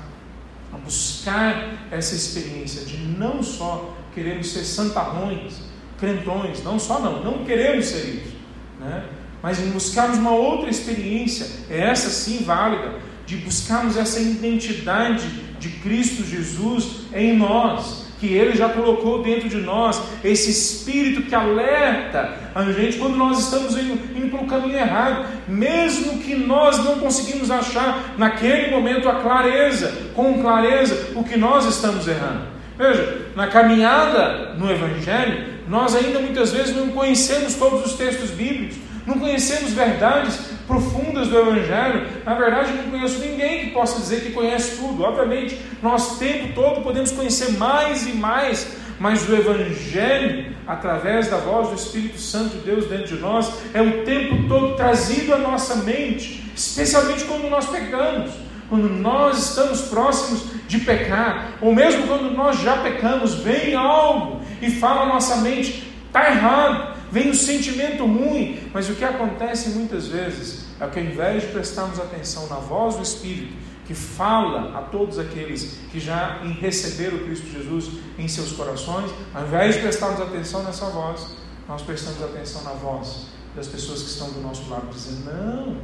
a buscar essa experiência de não só queremos ser santarrões, crentões, não só não, não queremos ser isso, né? mas em buscarmos uma outra experiência, é essa sim válida, de buscarmos essa identidade de Cristo Jesus em nós, que Ele já colocou dentro de nós, esse espírito que alerta a gente quando nós estamos indo, indo para o caminho errado, mesmo que nós não conseguimos achar naquele momento a clareza, com clareza, o que nós estamos errando. Veja, na caminhada no Evangelho, nós ainda muitas vezes não conhecemos todos os textos bíblicos, não conhecemos verdades profundas do Evangelho. Na verdade, não conheço ninguém que possa dizer que conhece tudo. Obviamente, nós o tempo todo podemos conhecer mais e mais, mas o Evangelho, através da voz do Espírito Santo de Deus dentro de nós, é o tempo todo trazido à nossa mente, especialmente quando nós pecamos quando nós estamos próximos de pecar, ou mesmo quando nós já pecamos, vem algo e fala a nossa mente, está errado, vem um sentimento ruim, mas o que acontece muitas vezes é que ao invés de prestarmos atenção na voz do Espírito, que fala a todos aqueles que já receberam Cristo Jesus em seus corações, ao invés de prestarmos atenção nessa voz, nós prestamos atenção na voz das pessoas que estão do nosso lado, dizendo: Não,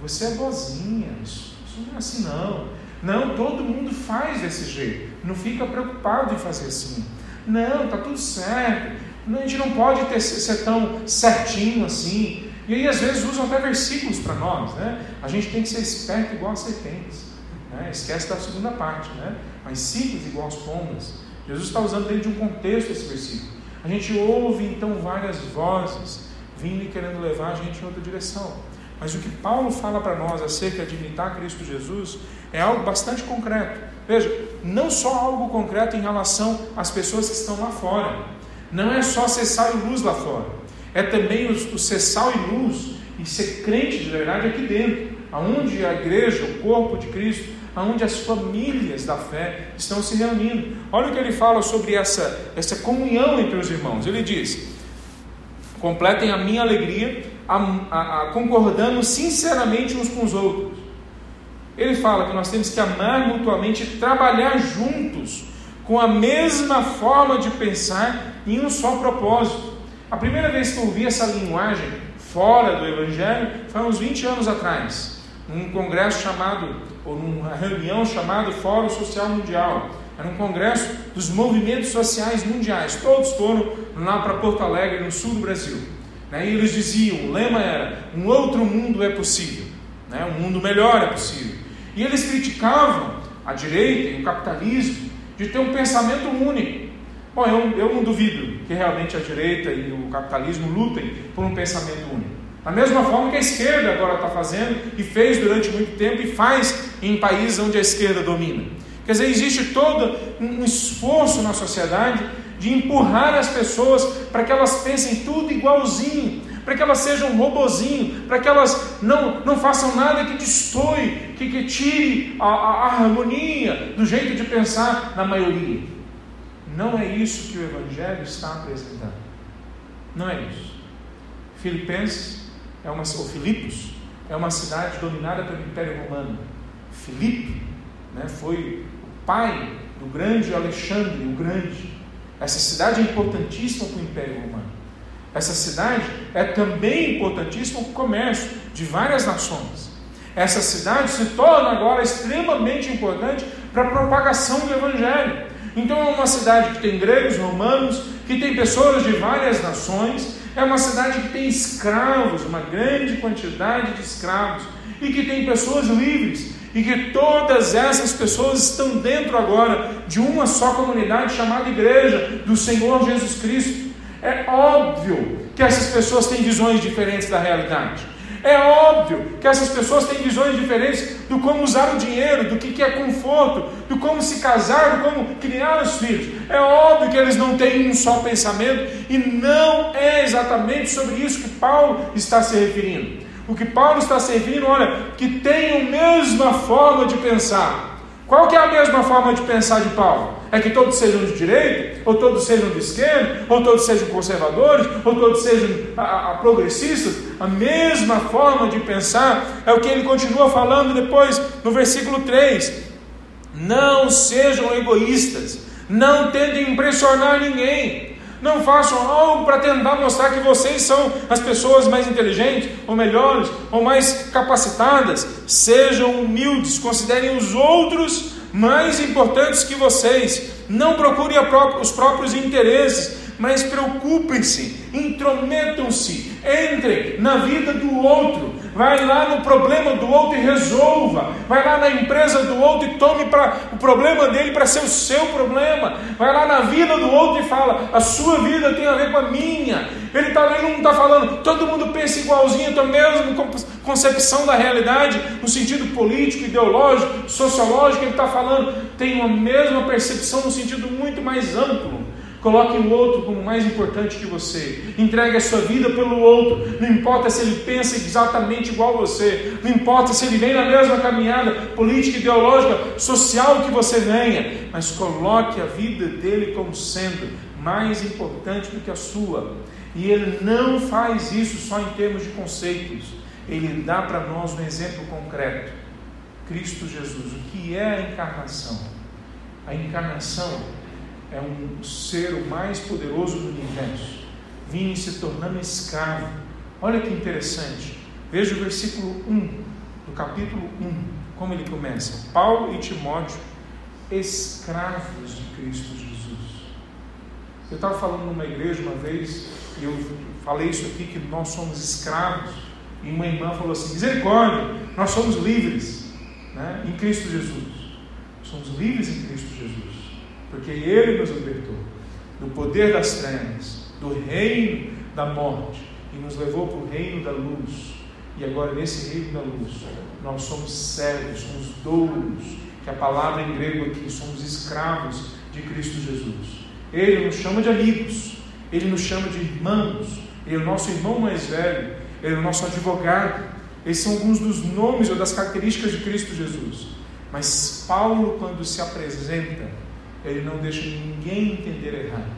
você é boazinha, isso não é assim não. Não, todo mundo faz desse jeito. Não fica preocupado em fazer assim. Não, tá tudo certo. A gente não pode ter, ser tão certinho assim. E aí, às vezes, usam até versículos para nós, né? A gente tem que ser esperto igual as serpentes. Né? Esquece da segunda parte, né? Mas simples igual as pombas. Jesus está usando dentro de um contexto esse versículo. A gente ouve então várias vozes vindo e querendo levar a gente em outra direção. Mas o que Paulo fala para nós acerca de imitar Cristo Jesus é algo bastante concreto. Veja, não só algo concreto em relação às pessoas que estão lá fora. Não é só ser sal e luz lá fora. É também o, ser sal e luz e ser crente de verdade aqui dentro, aonde a igreja, o corpo de Cristo, aonde as famílias da fé estão se reunindo. Olha o que ele fala sobre essa, essa comunhão entre os irmãos. Ele diz: completem a minha alegria a, a, a, concordando sinceramente uns com os outros. Ele fala que nós temos que amar mutuamente e trabalhar juntos, com a mesma forma de pensar em um só propósito. A primeira vez que eu ouvi essa linguagem fora do Evangelho foi uns 20 anos atrás, num congresso chamado, ou numa reunião chamada Fórum Social Mundial. Era um congresso dos movimentos sociais mundiais. Todos foram lá para Porto Alegre, no sul do Brasil. Né? E eles diziam, o lema era: um outro mundo é possível, né? um mundo melhor é possível. E eles criticavam a direita e o capitalismo de ter um pensamento único. Bom, eu, eu não duvido que realmente a direita e o capitalismo lutem por um pensamento único. Da mesma forma que a esquerda agora está fazendo e fez durante muito tempo e faz em países onde a esquerda domina. Quer dizer, existe todo um esforço na sociedade de empurrar as pessoas para que elas pensem tudo igualzinho, para que elas sejam um robozinho, para que elas não, não façam nada que destoie, que, que tire a, a, harmonia do jeito de pensar na maioria. Não é isso que o Evangelho está apresentando. Não é isso. Filipenses é uma, ou Filipos é uma cidade dominada pelo Império Romano. Filipe né, foi o pai do grande Alexandre, o Grande. Essa cidade é importantíssima para o Império Romano. Essa cidade é também importantíssima para o comércio de várias nações. Essa cidade se torna agora extremamente importante para a propagação do Evangelho. Então é uma cidade que tem gregos, romanos, que tem pessoas de várias nações, é uma cidade que tem escravos, uma grande quantidade de escravos, e que tem pessoas livres, e que todas essas pessoas estão dentro agora de uma só comunidade chamada Igreja do Senhor Jesus Cristo. É óbvio que essas pessoas têm visões diferentes da realidade. É óbvio que essas pessoas têm visões diferentes do como usar o dinheiro, do que é conforto, do como se casar, do como criar os filhos. É óbvio que eles não têm um só pensamento e não é exatamente sobre isso que Paulo está se referindo. O que Paulo está se referindo, olha, que tem a mesma forma de pensar. Qual que é a mesma forma de pensar de Paulo? É que todos sejam de direita, ou todos sejam de esquerda, ou todos sejam conservadores, ou todos sejam a, a, progressistas. A mesma forma de pensar é o que ele continua falando depois no versículo 3. Não sejam egoístas, não tentem impressionar ninguém. Não façam algo para tentar mostrar que vocês são as pessoas mais inteligentes, ou melhores, ou mais capacitadas. Sejam humildes, considerem os outros mais importantes que vocês. Não procurem os próprios interesses, mas preocupem-se, intrometam-se, entrem na vida do outro, vai lá no problema do outro e resolva, vai lá na empresa do outro e tome pra, o problema dele para ser o seu problema, vai lá na vida do outro e fala: a sua vida tem a ver com a minha. Ele, tá, ele não está falando, todo mundo pensa igualzinho, tem a mesma concepção da realidade, no sentido político, ideológico, sociológico, ele está falando, tem uma mesma percepção no sentido muito mais amplo. Coloque o outro como mais importante que você. Entregue a sua vida pelo outro. Não importa se ele pensa exatamente igual a você. Não importa se ele vem na mesma caminhada política, ideológica, social que você venha. Mas coloque a vida dele como sendo mais importante do que a sua. E ele não faz isso só em termos de conceitos. Ele dá para nós um exemplo concreto. Cristo Jesus. O que é a encarnação? A encarnação é um ser o mais poderoso do universo, vinha se tornando escravo. Olha que interessante. Veja o versículo 1 do capítulo 1, como ele começa. Paulo e Timóteo, escravos de Cristo Jesus. Eu estava falando numa igreja uma vez, e eu falei isso aqui, que nós somos escravos, e uma irmã falou assim: misericórdia, nós somos livres né, em Cristo Jesus. Somos livres em Cristo Jesus porque Ele nos libertou do poder das trevas, do reino da morte e nos levou para o reino da luz. E agora, nesse reino da luz, nós somos servos, somos douros, que a palavra em grego aqui, somos escravos de Cristo Jesus. Ele nos chama de amigos, ele nos chama de irmãos, ele é o nosso irmão mais velho, ele é o nosso advogado. Esses são alguns dos nomes ou das características de Cristo Jesus. Mas Paulo, quando se apresenta, ele não deixa ninguém entender errado.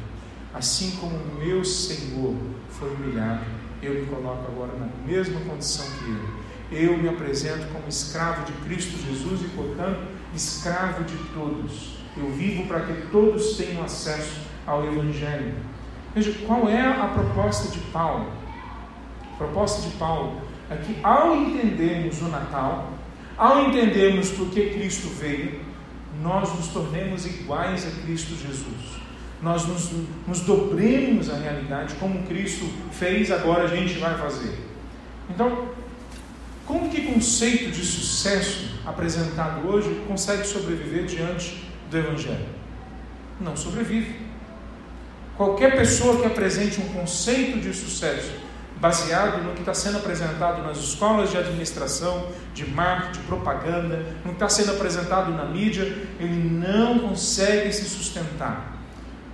Assim como o meu Senhor foi humilhado, eu me coloco agora na mesma condição que ele. Eu me apresento como escravo de Cristo Jesus e, portanto, escravo de todos. Eu vivo para que todos tenham acesso ao Evangelho. Veja, qual é a proposta de Paulo? A proposta de Paulo é que, ao entendermos o Natal, ao entendermos por que Cristo veio, nós nos tornemos iguais a Cristo Jesus. Nós nos, nos dobremos à realidade, como Cristo fez, agora a gente vai fazer. Então, como que conceito de sucesso apresentado hoje consegue sobreviver diante do Evangelho? Não sobrevive. Qualquer pessoa que apresente um conceito de sucesso baseado no que está sendo apresentado nas escolas de administração, de marketing, de propaganda, no que está sendo apresentado na mídia, ele não consegue se sustentar.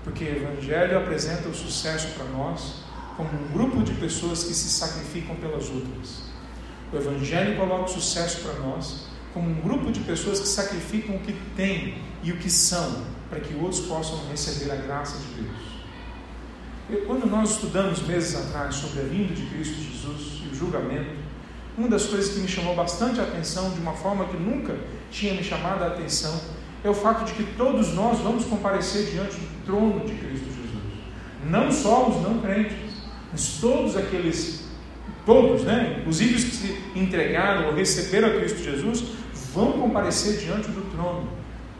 Porque o Evangelho apresenta o sucesso para nós como um grupo de pessoas que se sacrificam pelas outras. O Evangelho coloca o sucesso para nós como um grupo de pessoas que sacrificam o que têm e o que são, para que outros possam receber a graça de Deus. Quando nós estudamos meses atrás sobre a vinda de Cristo Jesus e o julgamento, uma das coisas que me chamou bastante a atenção, de uma forma que nunca tinha me chamado a atenção, é o fato de que todos nós vamos comparecer diante do trono de Cristo Jesus. Não só os não crentes, mas todos aqueles, todos, né? inclusive os que se entregaram ou receberam a Cristo Jesus, vão comparecer diante do trono.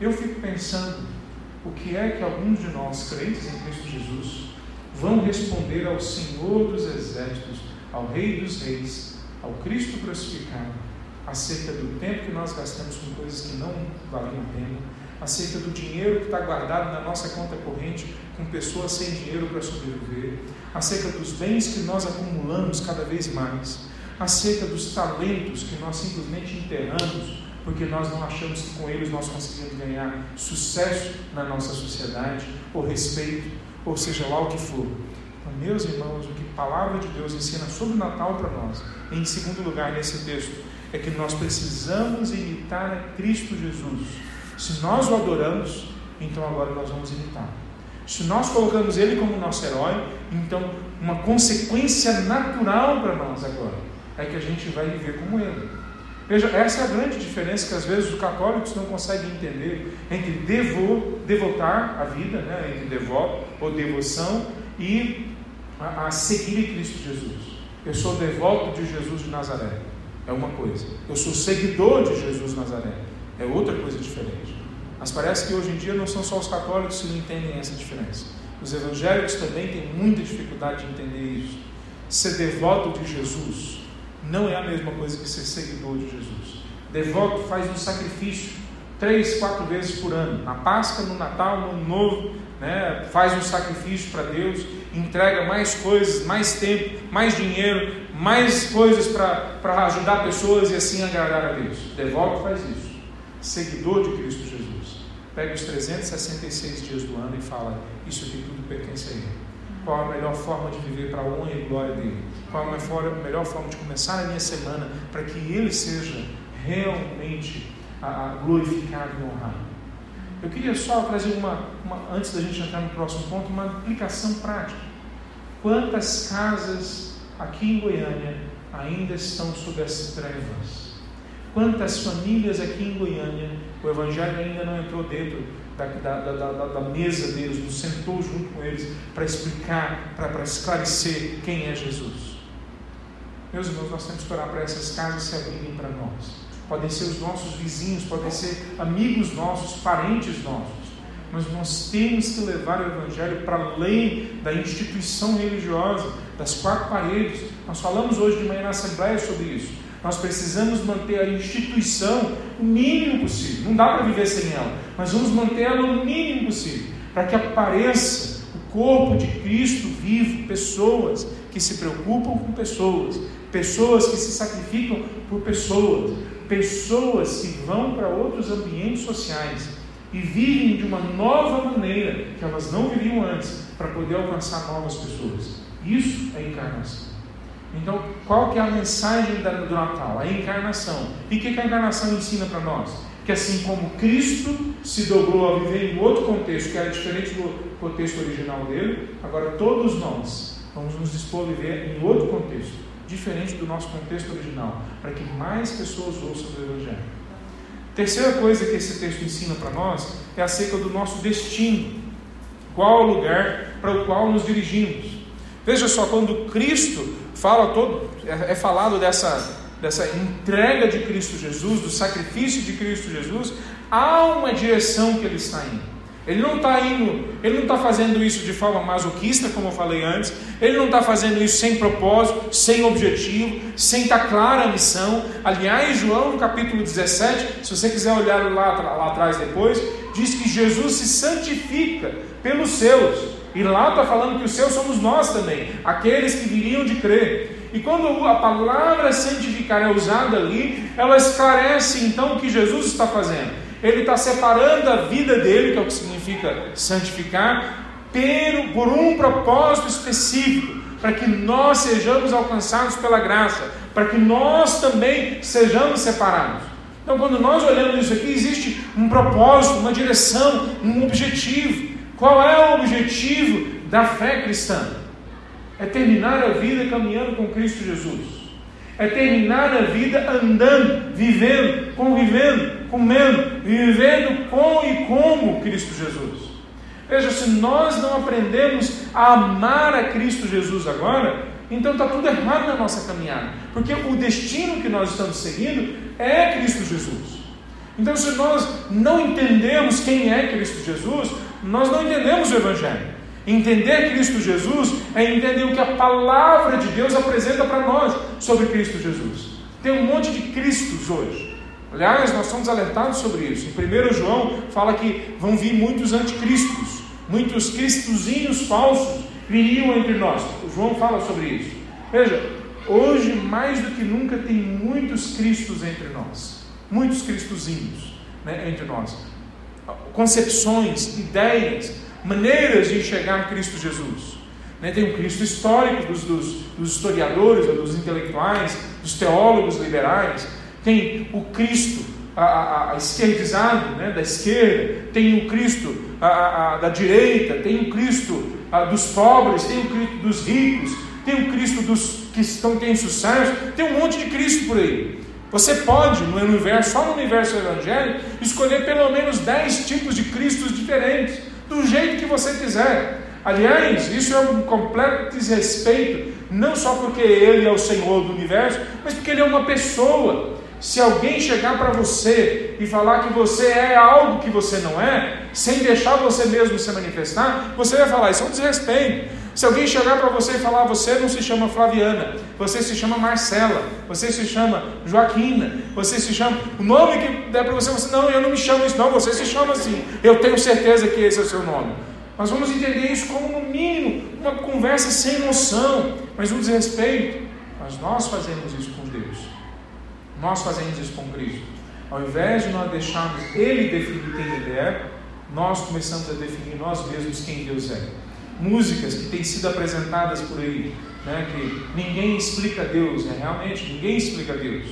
Eu fico pensando, o que é que alguns de nós, crentes em Cristo Jesus, vão responder ao Senhor dos Exércitos, ao Rei dos Reis, ao Cristo crucificado, acerca do tempo que nós gastamos com coisas que não valiam a pena, acerca do dinheiro que está guardado na nossa conta corrente com pessoas sem dinheiro para sobreviver, acerca dos bens que nós acumulamos cada vez mais, acerca dos talentos que nós simplesmente enterramos porque nós não achamos que com eles nós conseguimos ganhar sucesso na nossa sociedade, ou respeito, ou seja lá o que for. Então, meus irmãos, o que a palavra de Deus ensina sobre o Natal para nós, em segundo lugar nesse texto, é que nós precisamos imitar a Cristo Jesus. Se nós o adoramos, então agora nós vamos imitar. Se nós colocamos Ele como nosso herói, então uma consequência natural para nós agora é que a gente vai viver como Ele. Veja, essa é a grande diferença que às vezes os católicos não conseguem entender entre devo, devotar a vida, né, entre devoto ou devoção e a, a seguir Cristo Jesus. Eu sou devoto de Jesus de Nazaré, é uma coisa. Eu sou seguidor de Jesus de Nazaré, é outra coisa diferente. Mas parece que hoje em dia não são só os católicos que entendem essa diferença. Os evangélicos também têm muita dificuldade de entender isso. Ser devoto de Jesus não é a mesma coisa que ser seguidor de Jesus. Devoto faz um sacrifício três, quatro vezes por ano. Na Páscoa, no Natal, no Ano Novo, né? faz um sacrifício para Deus, entrega mais coisas, mais tempo, mais dinheiro, mais coisas para ajudar pessoas e assim agradar a Deus. Devoto faz isso. Seguidor de Cristo Jesus. Pega os 366 dias do ano e fala: Isso aqui tudo pertence a Ele qual a melhor forma de viver para a honra e glória dele, qual a melhor forma de começar a minha semana para que ele seja realmente glorificado e honrado. Eu queria só trazer uma, uma, antes da gente entrar no próximo ponto, uma aplicação prática. Quantas casas aqui em Goiânia ainda estão sob as trevas? Quantas famílias aqui em Goiânia o Evangelho ainda não entrou dentro da, da, da, da mesa deles, nos sentou junto com eles para explicar, para esclarecer quem é Jesus. Meus irmãos, nós temos que orar para essas casas se abrirem para nós. Podem ser os nossos vizinhos, podem ser amigos nossos, parentes nossos. Mas nós temos que levar o Evangelho para além da instituição religiosa, das quatro paredes. Nós falamos hoje de manhã na Assembleia sobre isso. Nós precisamos manter a instituição o mínimo possível. Não dá para viver sem ela, mas vamos manter ela o mínimo possível, para que apareça o corpo de Cristo vivo, pessoas que se preocupam com pessoas, pessoas que se sacrificam por pessoas, pessoas que vão para outros ambientes sociais e vivem de uma nova maneira que elas não viviam antes, para poder alcançar novas pessoas. Isso é encarnação. Então, qual que é a mensagem do Natal? A encarnação. E o que a encarnação ensina para nós? Que assim como Cristo se dobrou a viver em outro contexto, que era diferente do contexto original dele, agora todos nós vamos nos dispor a viver em outro contexto, diferente do nosso contexto original, para que mais pessoas ouçam o Evangelho. Terceira coisa que esse texto ensina para nós é acerca do nosso destino. Qual o lugar para o qual nos dirigimos? Veja só, quando Cristo fala todo, é, é falado dessa, dessa entrega de Cristo Jesus, do sacrifício de Cristo Jesus, há uma direção que ele está indo. Ele não está indo, ele não está fazendo isso de forma masoquista, como eu falei antes, ele não está fazendo isso sem propósito, sem objetivo, sem estar tá clara a missão. Aliás, João, no capítulo 17, se você quiser olhar lá, lá atrás depois, diz que Jesus se santifica pelos seus. E lá está falando que os seus somos nós também, aqueles que viriam de crer. E quando a palavra santificar é usada ali, ela esclarece então o que Jesus está fazendo. Ele está separando a vida dele, que é o que significa santificar, por um propósito específico, para que nós sejamos alcançados pela graça, para que nós também sejamos separados. Então, quando nós olhamos isso aqui, existe um propósito, uma direção, um objetivo. Qual é o objetivo da fé cristã? É terminar a vida caminhando com Cristo Jesus. É terminar a vida andando, vivendo, convivendo, comendo, vivendo com e como Cristo Jesus. Veja, se nós não aprendemos a amar a Cristo Jesus agora, então está tudo errado na nossa caminhada, porque o destino que nós estamos seguindo é Cristo Jesus. Então, se nós não entendemos quem é Cristo Jesus, nós não entendemos o Evangelho. Entender Cristo Jesus é entender o que a palavra de Deus apresenta para nós sobre Cristo Jesus. Tem um monte de Cristos hoje. Aliás, nós somos alertados sobre isso. Em 1 João fala que vão vir muitos anticristos, muitos cristozinhos falsos viriam entre nós. O João fala sobre isso. Veja, hoje mais do que nunca tem muitos cristos entre nós, muitos cristozinhos né, entre nós. Concepções, ideias, maneiras de enxergar Cristo Jesus. Né, tem o Cristo histórico dos, dos, dos historiadores, dos intelectuais, dos teólogos liberais, tem o Cristo a, a, a esquerdizado, né, da esquerda, tem o Cristo a, da direita, tem o Cristo dos pobres, tem o Cristo dos ricos, tem o Cristo dos que estão têm sucesso, tem um monte de Cristo por aí. Você pode, no universo, só no universo evangélico, escolher pelo menos 10 tipos de Cristos diferentes, do jeito que você quiser. Aliás, isso é um completo desrespeito, não só porque Ele é o Senhor do universo, mas porque Ele é uma pessoa. Se alguém chegar para você e falar que você é algo que você não é, sem deixar você mesmo se manifestar, você vai falar, isso é um desrespeito. Se alguém chegar para você e falar, você não se chama Flaviana, você se chama Marcela, você se chama Joaquina, você se chama. O nome que der para você, você, não, eu não me chamo isso, não, você se chama assim. Eu tenho certeza que esse é o seu nome. Nós vamos entender isso como, no mínimo, uma conversa sem noção, mas um desrespeito. Mas nós fazemos isso. Nós fazemos isso com Cristo. Ao invés de nós deixarmos Ele definir quem Ele é, nós começamos a definir nós mesmos quem Deus é. Músicas que têm sido apresentadas por aí, né, que ninguém explica Deus, né, realmente ninguém explica Deus,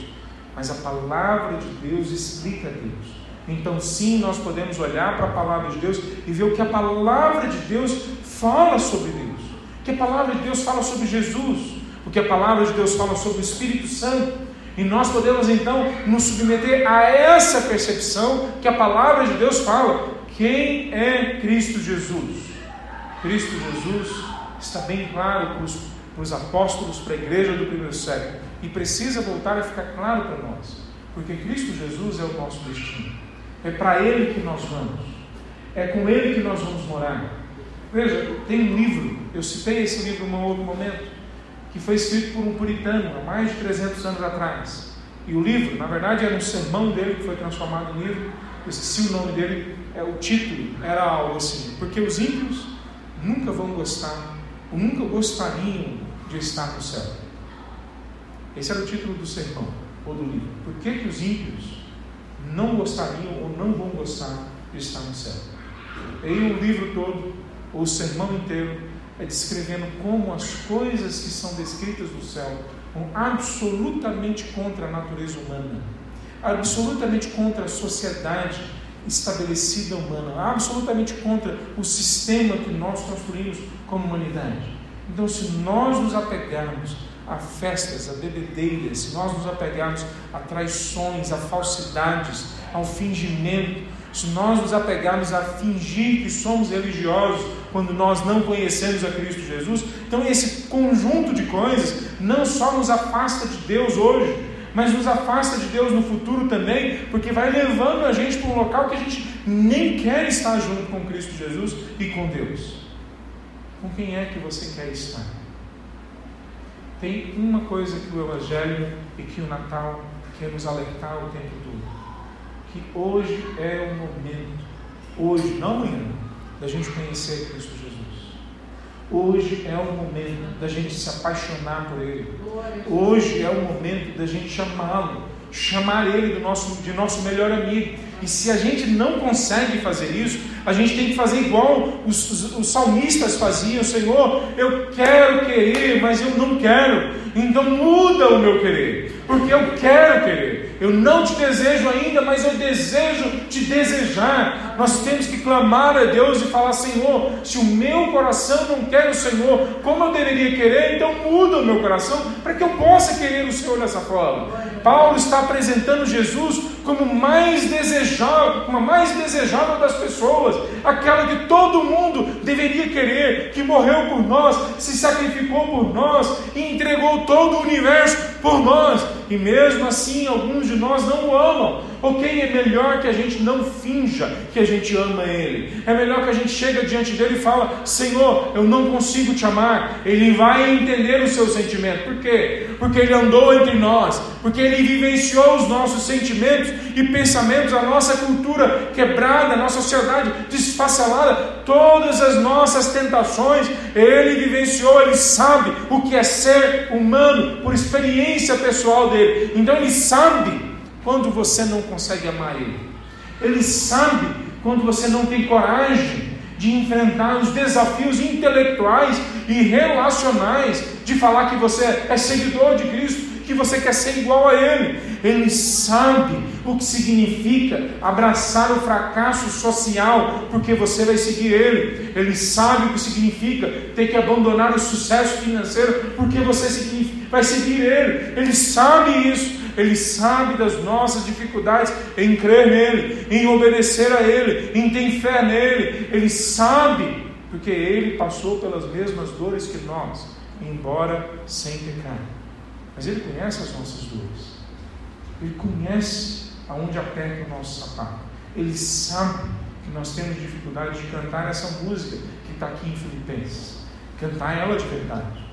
mas a palavra de Deus explica Deus. Então, sim, nós podemos olhar para a palavra de Deus e ver o que a palavra de Deus fala sobre Deus, o que a palavra de Deus fala sobre Jesus, o que a palavra de Deus fala sobre o Espírito Santo. E nós podemos então nos submeter a essa percepção que a palavra de Deus fala. Quem é Cristo Jesus? Cristo Jesus está bem claro para os, para os apóstolos, para a igreja do primeiro século, e precisa voltar a ficar claro para nós, porque Cristo Jesus é o nosso destino, é para Ele que nós vamos, é com Ele que nós vamos morar. Veja, tem um livro, eu citei esse livro em um outro momento, que foi escrito por um puritano há mais de 300 anos atrás. E o livro, na verdade, era um sermão dele que foi transformado em livro. Eu esqueci o nome dele, é, o título era algo assim: Porque os ímpios nunca vão gostar, ou nunca gostariam de estar no céu. Esse era o título do sermão, ou do livro. Por que, que os ímpios não gostariam ou não vão gostar de estar no céu? E aí o livro todo, ou o sermão inteiro, é descrevendo como as coisas que são descritas no céu vão absolutamente contra a natureza humana, absolutamente contra a sociedade estabelecida humana, absolutamente contra o sistema que nós construímos como humanidade. Então, se nós nos apegarmos a festas, a bebedeiras, se nós nos apegarmos a traições, a falsidades, ao fingimento, se nós nos apegarmos a fingir que somos religiosos quando nós não conhecemos a Cristo Jesus, então esse conjunto de coisas não só nos afasta de Deus hoje, mas nos afasta de Deus no futuro também, porque vai levando a gente para um local que a gente nem quer estar junto com Cristo Jesus e com Deus. Com quem é que você quer estar? Tem uma coisa que o Evangelho e que o Natal quer nos alertar o tempo todo que hoje é o momento, hoje, não amanhã, da gente conhecer Cristo Jesus. Hoje é o momento da gente se apaixonar por Ele. Hoje é o momento da gente chamá-lo, chamar Ele do nosso, de nosso melhor amigo. E se a gente não consegue fazer isso, a gente tem que fazer igual os, os, os salmistas faziam: Senhor, eu quero querer, mas eu não quero. Então muda o meu querer, porque eu quero querer. Eu não te desejo ainda, mas eu desejo te desejar. Nós temos que clamar a Deus e falar: Senhor, se o meu coração não quer o Senhor, como eu deveria querer, então muda o meu coração para que eu possa querer o Senhor dessa forma. Paulo está apresentando Jesus como mais desejável, como a mais desejável das pessoas, aquela que todo mundo deveria querer, que morreu por nós, se sacrificou por nós e entregou todo o universo por nós. E mesmo assim, alguns de nós não o amam, ok, é melhor que a gente não finja que a gente ama Ele. É melhor que a gente chegue diante dele e fala, Senhor, eu não consigo te amar. Ele vai entender o seu sentimento. Por quê? Porque Ele andou entre nós, porque Ele vivenciou os nossos sentimentos e pensamentos, a nossa cultura quebrada, a nossa sociedade desfacelada, todas as nossas tentações, Ele vivenciou, Ele sabe o que é ser humano por experiência pessoal dele. Então Ele sabe quando você não consegue amar Ele. Ele sabe quando você não tem coragem de enfrentar os desafios intelectuais e relacionais de falar que você é seguidor de Cristo, que você quer ser igual a Ele. Ele sabe o que significa abraçar o fracasso social porque você vai seguir Ele. Ele sabe o que significa ter que abandonar o sucesso financeiro porque você vai seguir Ele. Ele sabe isso. Ele sabe das nossas dificuldades em crer nele, em obedecer a Ele, em ter fé nele. Ele sabe, porque Ele passou pelas mesmas dores que nós, embora sem pecar. Mas Ele conhece as nossas dores. Ele conhece aonde aperta o nosso sapato. Ele sabe que nós temos dificuldade de cantar essa música que está aqui em Filipenses. Cantar ela de verdade.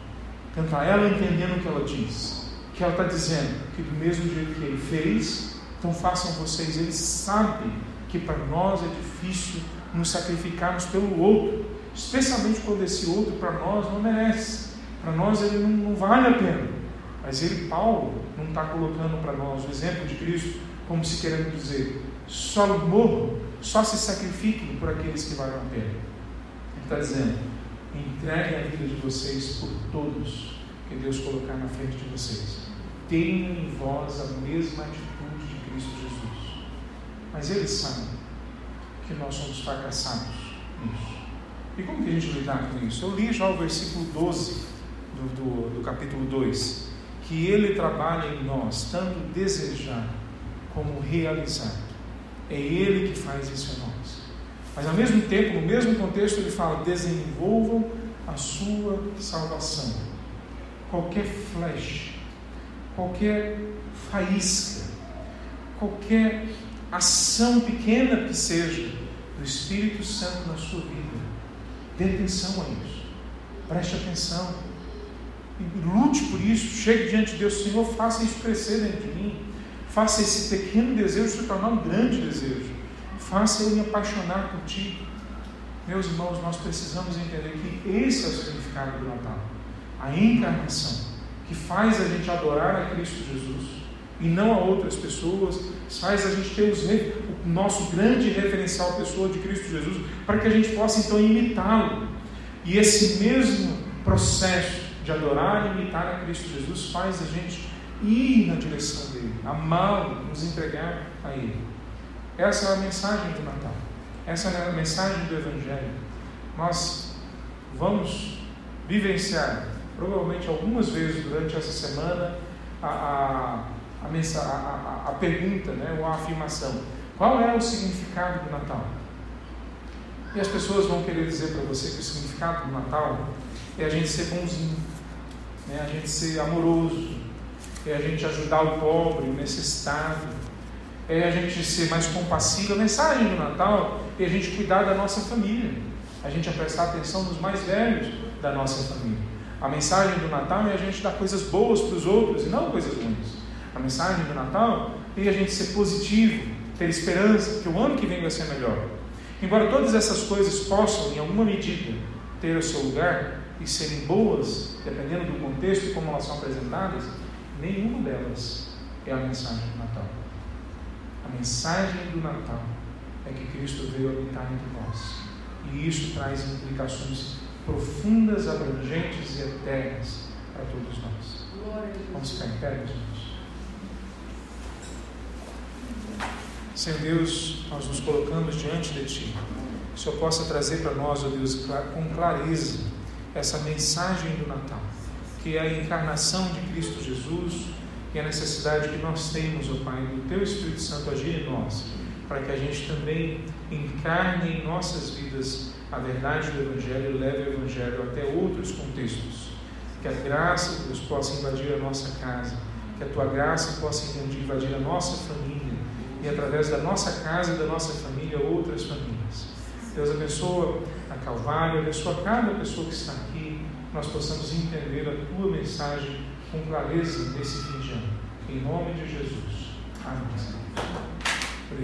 Cantar ela entendendo o que ela diz que ela está dizendo que do mesmo jeito que ele fez, então façam vocês. Ele sabe que para nós é difícil nos sacrificarmos pelo outro, especialmente quando esse outro para nós não merece, para nós ele não, não, vale a pena. Mas ele, Paulo, não está colocando para nós o exemplo de Cristo como se querendo dizer, só morram, só se sacrifiquem por aqueles que valem a pena. Ele está dizendo, entreguem a vida de vocês por todos que Deus colocar na frente de vocês tenham em vós a mesma atitude de Cristo Jesus. Mas Ele sabe que nós somos fracassados nisso. E como que a gente lidar com isso? Eu li já o versículo 12 do, do, do capítulo 2, que Ele trabalha em nós, tanto desejar como realizar. É Ele que faz isso em nós. Mas ao mesmo tempo, no mesmo contexto, ele fala: desenvolvam a sua salvação. Qualquer flecha qualquer faísca, qualquer ação pequena que seja do Espírito Santo na sua vida, dê atenção a isso, preste atenção, lute por isso, chegue diante de Deus, Senhor, faça isso crescer dentro de mim, faça esse pequeno desejo se tornar um grande desejo, faça eu me apaixonar por Ti. Meus irmãos, nós precisamos entender que esse é o significado do Natal, a encarnação que faz a gente adorar a Cristo Jesus e não a outras pessoas, faz a gente ter os, o nosso grande referencial pessoa de Cristo Jesus, para que a gente possa então imitá-lo. E esse mesmo processo de adorar e imitar a Cristo Jesus faz a gente ir na direção dele, amá-lo, nos entregar a ele. Essa é a mensagem do Natal. Essa é a mensagem do Evangelho. Nós vamos vivenciar provavelmente algumas vezes durante essa semana, a, a, a, a, a, pergunta, né, ou a afirmação: qual é o significado do Natal? E as pessoas vão querer dizer para você que o significado do Natal é a gente ser bonzinho, né, a gente ser amoroso, é a gente ajudar o pobre, o necessitado, é a gente ser mais compassivo. A mensagem do Natal é a gente cuidar da nossa família, a gente prestar atenção nos mais velhos da nossa família. A mensagem do Natal é a gente dar coisas boas para os outros e não coisas ruins. A mensagem do Natal é a gente ser positivo, ter esperança, que o ano que vem vai ser melhor. Embora todas essas coisas possam, em alguma medida, ter o seu lugar e serem boas, dependendo do contexto e como elas são apresentadas, nenhuma delas é a mensagem do Natal. A mensagem do Natal é que Cristo veio habitar entre nós. E isso traz implicações profundas, abrangentes e eternas para todos nós. Vamos ficar em pé, irmãos. Senhor Deus, nós nos colocamos diante de Ti. Que o Senhor possa trazer para nós, ó Deus, com clareza, essa mensagem do Natal, que é a encarnação de Cristo Jesus e a necessidade que nós temos, ó Pai, do Teu Espírito Santo agir em nós, para que a gente também encarne em nossas vidas a verdade do Evangelho e leve o Evangelho até outros contextos. Que a graça, Deus, possa invadir a nossa casa, que a tua graça possa invadir a nossa família e através da nossa casa e da nossa família, outras famílias. Deus abençoa Calvário, abençoa cada pessoa que está aqui, nós possamos entender a tua mensagem com clareza nesse fim de ano. Em nome de Jesus. Amém. Por